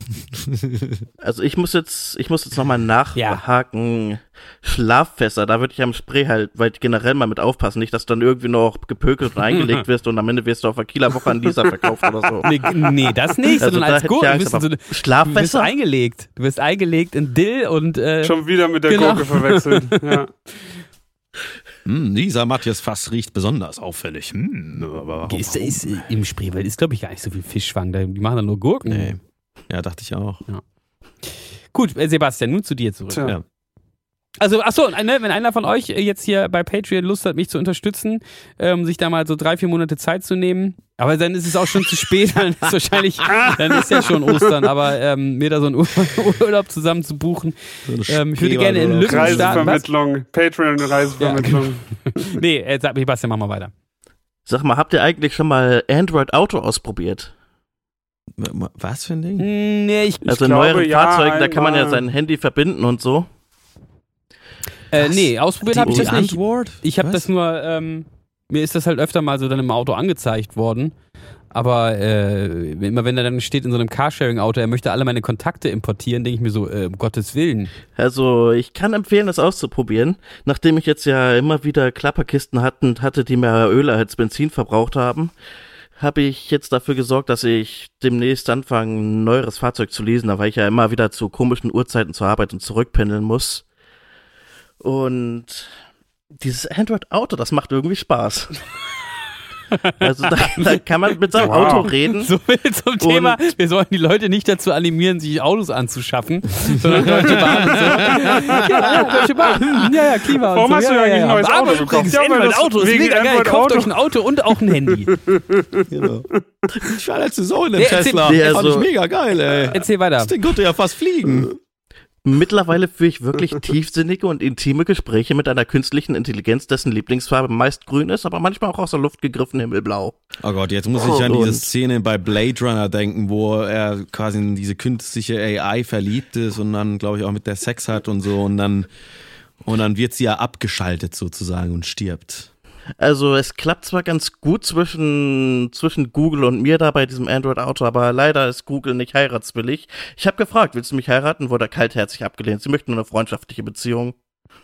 Also ich muss jetzt, ich muss jetzt nochmal nachhaken. Schlaffässer, da würde ich am Spree halt, weil generell mal mit aufpassen, nicht, dass du dann irgendwie noch gepökelt und eingelegt wirst und am Ende wirst du auf der Kieler Woche an dieser verkauft oder so.
Nee, nee das nicht,
Also
sondern als Gurken. Du bist, so eine, du wirst
Schlaffässer?
eingelegt. Du wirst eingelegt in Dill und äh,
Schon wieder mit der
Genau.
Gurke verwechselt. Ja.
Hm, dieser Matthias Fass riecht besonders auffällig. Hm, aber warum?
Ist, ist, Im Spreewald ist, glaube ich, gar nicht so viel Fischfang. Da- Die machen da nur Gurken.
Nee. Ja, dachte ich auch.
Gut, äh, Sebastian, nun zu dir zurück.
Tja.
Ja.
Also, achso, ne, wenn einer von euch jetzt hier bei Patreon Lust hat, mich zu unterstützen, ähm, sich da mal so drei, vier Monate Zeit zu nehmen, aber dann ist es auch schon zu spät, dann ist wahrscheinlich, dann ist ja schon Ostern, aber ähm, mir da so einen Ur Urlaub zusammen zu buchen. Ähm, ich würde gerne in Lücken?
Reisevermittlung, Patreon-Reisevermittlung.
Nee, äh, sag, Sebastian, mach mal weiter.
Sag mal, habt ihr eigentlich schon mal Android Auto ausprobiert?
Was für ein Ding?
Hm, Nee, ich,
Also in
glaube,
neueren
ja,
Fahrzeugen, da kann man ja
einmal.
sein Handy verbinden und so.
Äh, nee, ausprobiert habe ich das nicht.
Antwort?
Ich habe das nur, ähm, mir ist das halt öfter mal so dann im Auto angezeigt worden. Aber äh, immer wenn er dann steht in so einem Carsharing-Auto, er möchte alle meine Kontakte importieren, denke ich mir so, äh, um Gottes Willen.
Also ich kann empfehlen, das auszuprobieren. Nachdem ich jetzt ja immer wieder Klapperkisten hatten, hatte, die mehr Öl als Benzin verbraucht haben, habe ich jetzt dafür gesorgt, dass ich demnächst anfange, ein neueres Fahrzeug zu leasen, da weil ich ja immer wieder zu komischen Uhrzeiten zur Arbeit und zurückpendeln muss. Und dieses Android-Auto, das macht irgendwie Spaß. Also da, da kann man mit seinem
Wow.
Auto reden.
So viel zum Thema, wir sollen die Leute nicht dazu animieren, sich Autos anzuschaffen, sondern Deutsche Bahn und so. Ja, Deutsche Bahn, ja, ja, Klima und
Warum
so.
hast
ja,
du
ja,
eigentlich
ja.
ein neues Auto
übrigens,
gekauft? Ja,
Android Auto ist mega geil,
Android
kauft
Auto.
euch ein Auto und auch ein Handy.
Genau. Ich war letzte Saison in
erzähl-
Tesla.
Nee,
Das fand ich mega geil, ey.
Erzähl weiter.
Das Ding konnte ja fast fliegen.
Mittlerweile führe ich wirklich tiefsinnige und intime Gespräche mit einer künstlichen Intelligenz, dessen Lieblingsfarbe meist grün ist, aber manchmal auch aus der Luft gegriffen himmelblau.
Oh Gott, jetzt muss ich an diese Szene bei Blade Runner denken, wo er quasi in diese künstliche AI verliebt ist und dann, glaube ich, auch mit der Sex hat und so und dann und dann wird sie ja abgeschaltet sozusagen und stirbt.
Also es klappt zwar ganz gut zwischen, zwischen Google und mir da bei diesem Android-Auto, aber leider ist Google nicht heiratswillig. Ich habe gefragt, willst du mich heiraten? Wurde kaltherzig abgelehnt. Sie möchten nur eine freundschaftliche Beziehung.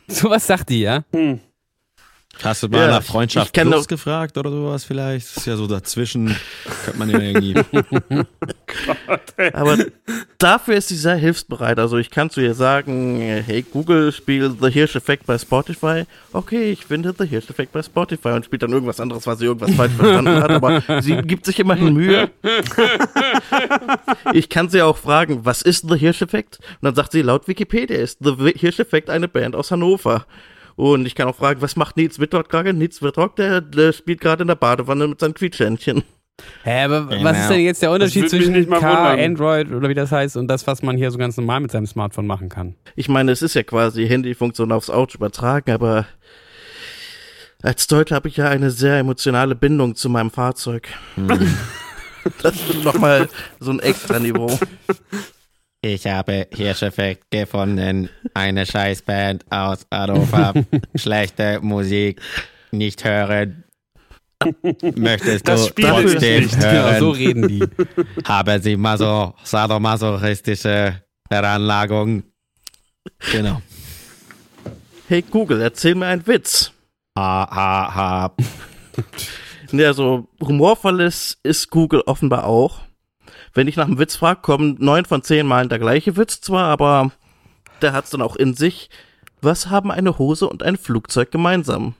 So was sagt die, ja?
Hm.
Hast du mal
Ja,
nach Freundschaft Plus gefragt oder sowas vielleicht? Das ist ja so dazwischen. Könnte man ja irgendwie.
Aber dafür ist sie sehr hilfsbereit. Also ich kann zu ihr sagen, hey Google, spiel The Hirsch-Effekt bei Spotify. Okay, ich finde The Hirsch-Effekt bei Spotify und spielt dann irgendwas anderes, weil sie irgendwas falsch verstanden hat. Aber sie gibt sich immerhin Mühe. Ich kann sie auch fragen, was ist The Hirsch-Effekt? Und dann sagt sie, laut Wikipedia ist The Hirsch-Effekt eine Band aus Hannover. Und ich kann auch fragen, was macht Nils Wittrock gerade? Nils Wittrock, der, der spielt gerade in der Badewanne mit seinem Quietschhändchen.
Hä, aber
Genau.
was ist denn jetzt der Unterschied zwischen Car,
wundern.
Android oder wie das heißt und das, was man hier so ganz normal mit seinem Smartphone machen kann?
Ich meine, es ist ja quasi Handyfunktion aufs Auto übertragen, aber als Deutscher habe ich ja eine sehr emotionale Bindung zu meinem Fahrzeug. Das ist nochmal so ein extra Niveau.
Ich habe Hirscheffekt gefunden. Eine Scheißband aus Hannover. Schlechte Musik. Nicht hören. Möchtest
Das
du
Spiel
trotzdem
nicht.
Genau,
hören?
so reden die.
Haben sie maso sadomasochistische Veranlagung?
Genau.
Hey Google, erzähl mir einen Witz.
Ha, ha, ha.
Ja, so humorvolles ist Google offenbar auch. Wenn ich nach einem Witz frage, kommen neun von zehn Malen der gleiche Witz zwar, aber der hat's dann auch in sich. Was haben eine Hose und ein Flugzeug gemeinsam?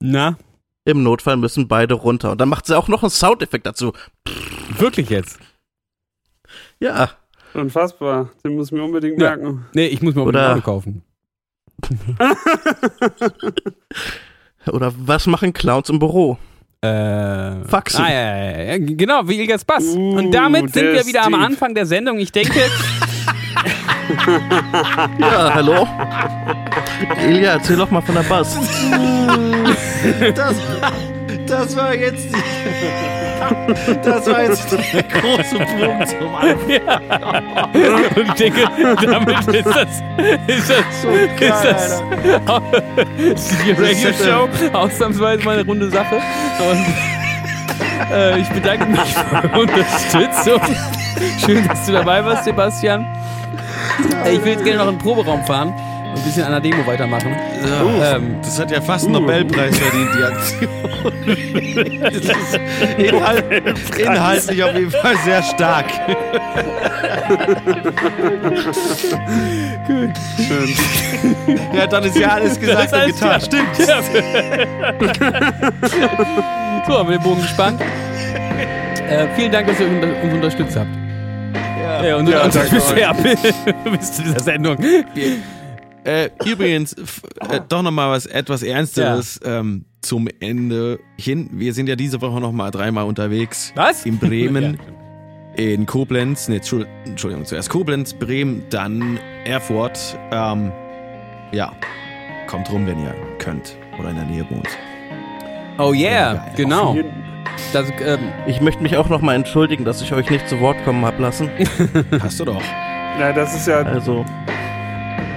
Na,
Im Notfall müssen beide runter. Und dann macht sie auch noch einen Soundeffekt dazu.
wirklich jetzt?
Ja,
Unfassbar. Den muss ich mir unbedingt
Ja.
merken.
Nee, ich muss mir
Oder-
Oder kaufen.
Oder was machen Clowns im Büro?
Äh,
Faxen.
Ah, ja, ja, ja, genau, wie Ilgas Bass.
Uh,
Und damit sind wir wieder am
deep.
Anfang der Sendung. Ich denke,
Ja, hallo? Ilja, erzähl doch mal von der Bass.
Das, das war jetzt die, Das war jetzt der große Punkt zum Anfang.
und ich denke, damit ist das, ist das, ist das, ist die Radio Show ausnahmsweise mal eine runde Sache. Und äh, ich bedanke mich für eure Unterstützung. Schön, dass du dabei warst, Sebastian. Ich will jetzt gerne noch in den Proberaum fahren ein bisschen an der Demo weitermachen. Ähm,
Das hat ja fast einen Nobelpreis verdient, die Aktion. Das ist inhalt, inhaltlich auf jeden Fall sehr stark.
Schön.
Ja, dann ist ja alles gesagt und getan.
ja.
Stimmt.
so, haben wir den Bogen gespannt. Äh, vielen Dank, dass ihr uns uns unterstützt habt. Ja, und,
Ja,
und
danke
bisher bis zu dieser Sendung.
Äh, übrigens, äh, doch nochmal was etwas Ernsteres ähm, zum Ende hin. Wir sind ja diese Woche nochmal dreimal unterwegs.
Was?
In Bremen, in Koblenz, nee, Entschuld- Entschuldigung, zuerst Koblenz, Bremen, dann Erfurt. Ähm, ja, kommt rum, wenn ihr könnt oder in der Nähe wohnt.
Oh yeah, genau. Das, ähm,
Ich möchte mich auch nochmal entschuldigen, dass ich euch nicht zu Wort kommen hab lassen.
Hast du doch.
Ja, das ist ja,
Also,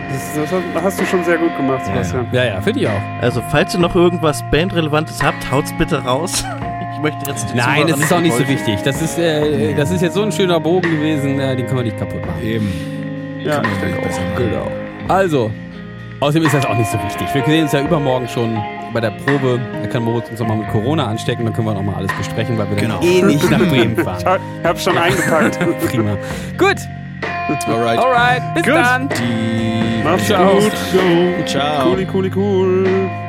das, das hast du schon sehr gut gemacht, Sebastian.
ja, ja, finde ich auch.
also falls ihr noch irgendwas Bandrelevantes habt, haut's bitte raus. Ich möchte jetzt die
Nein, das ist auch nicht so wichtig. Das ist, äh, das ist jetzt so ein schöner Bogen gewesen, äh, den können wir nicht kaputt machen.
Eben.
Ja,
Kann man
ich denke
nicht besser
auch.
Genau. Also, außerdem ist das auch nicht so wichtig. Wir sehen uns ja übermorgen schon bei der Probe. Da kann Moritz uns nochmal mit Corona anstecken, dann können wir nochmal alles besprechen, weil wir
Genau.
dann eh nicht nach Bremen fahren.
Ich hab schon eingepackt.
Prima. Gut,
Alright.
alright, bis
Gut.
dann.
Die
Macht's
Ciao.
gut.
Ciao.
Cooli, cooli, cool.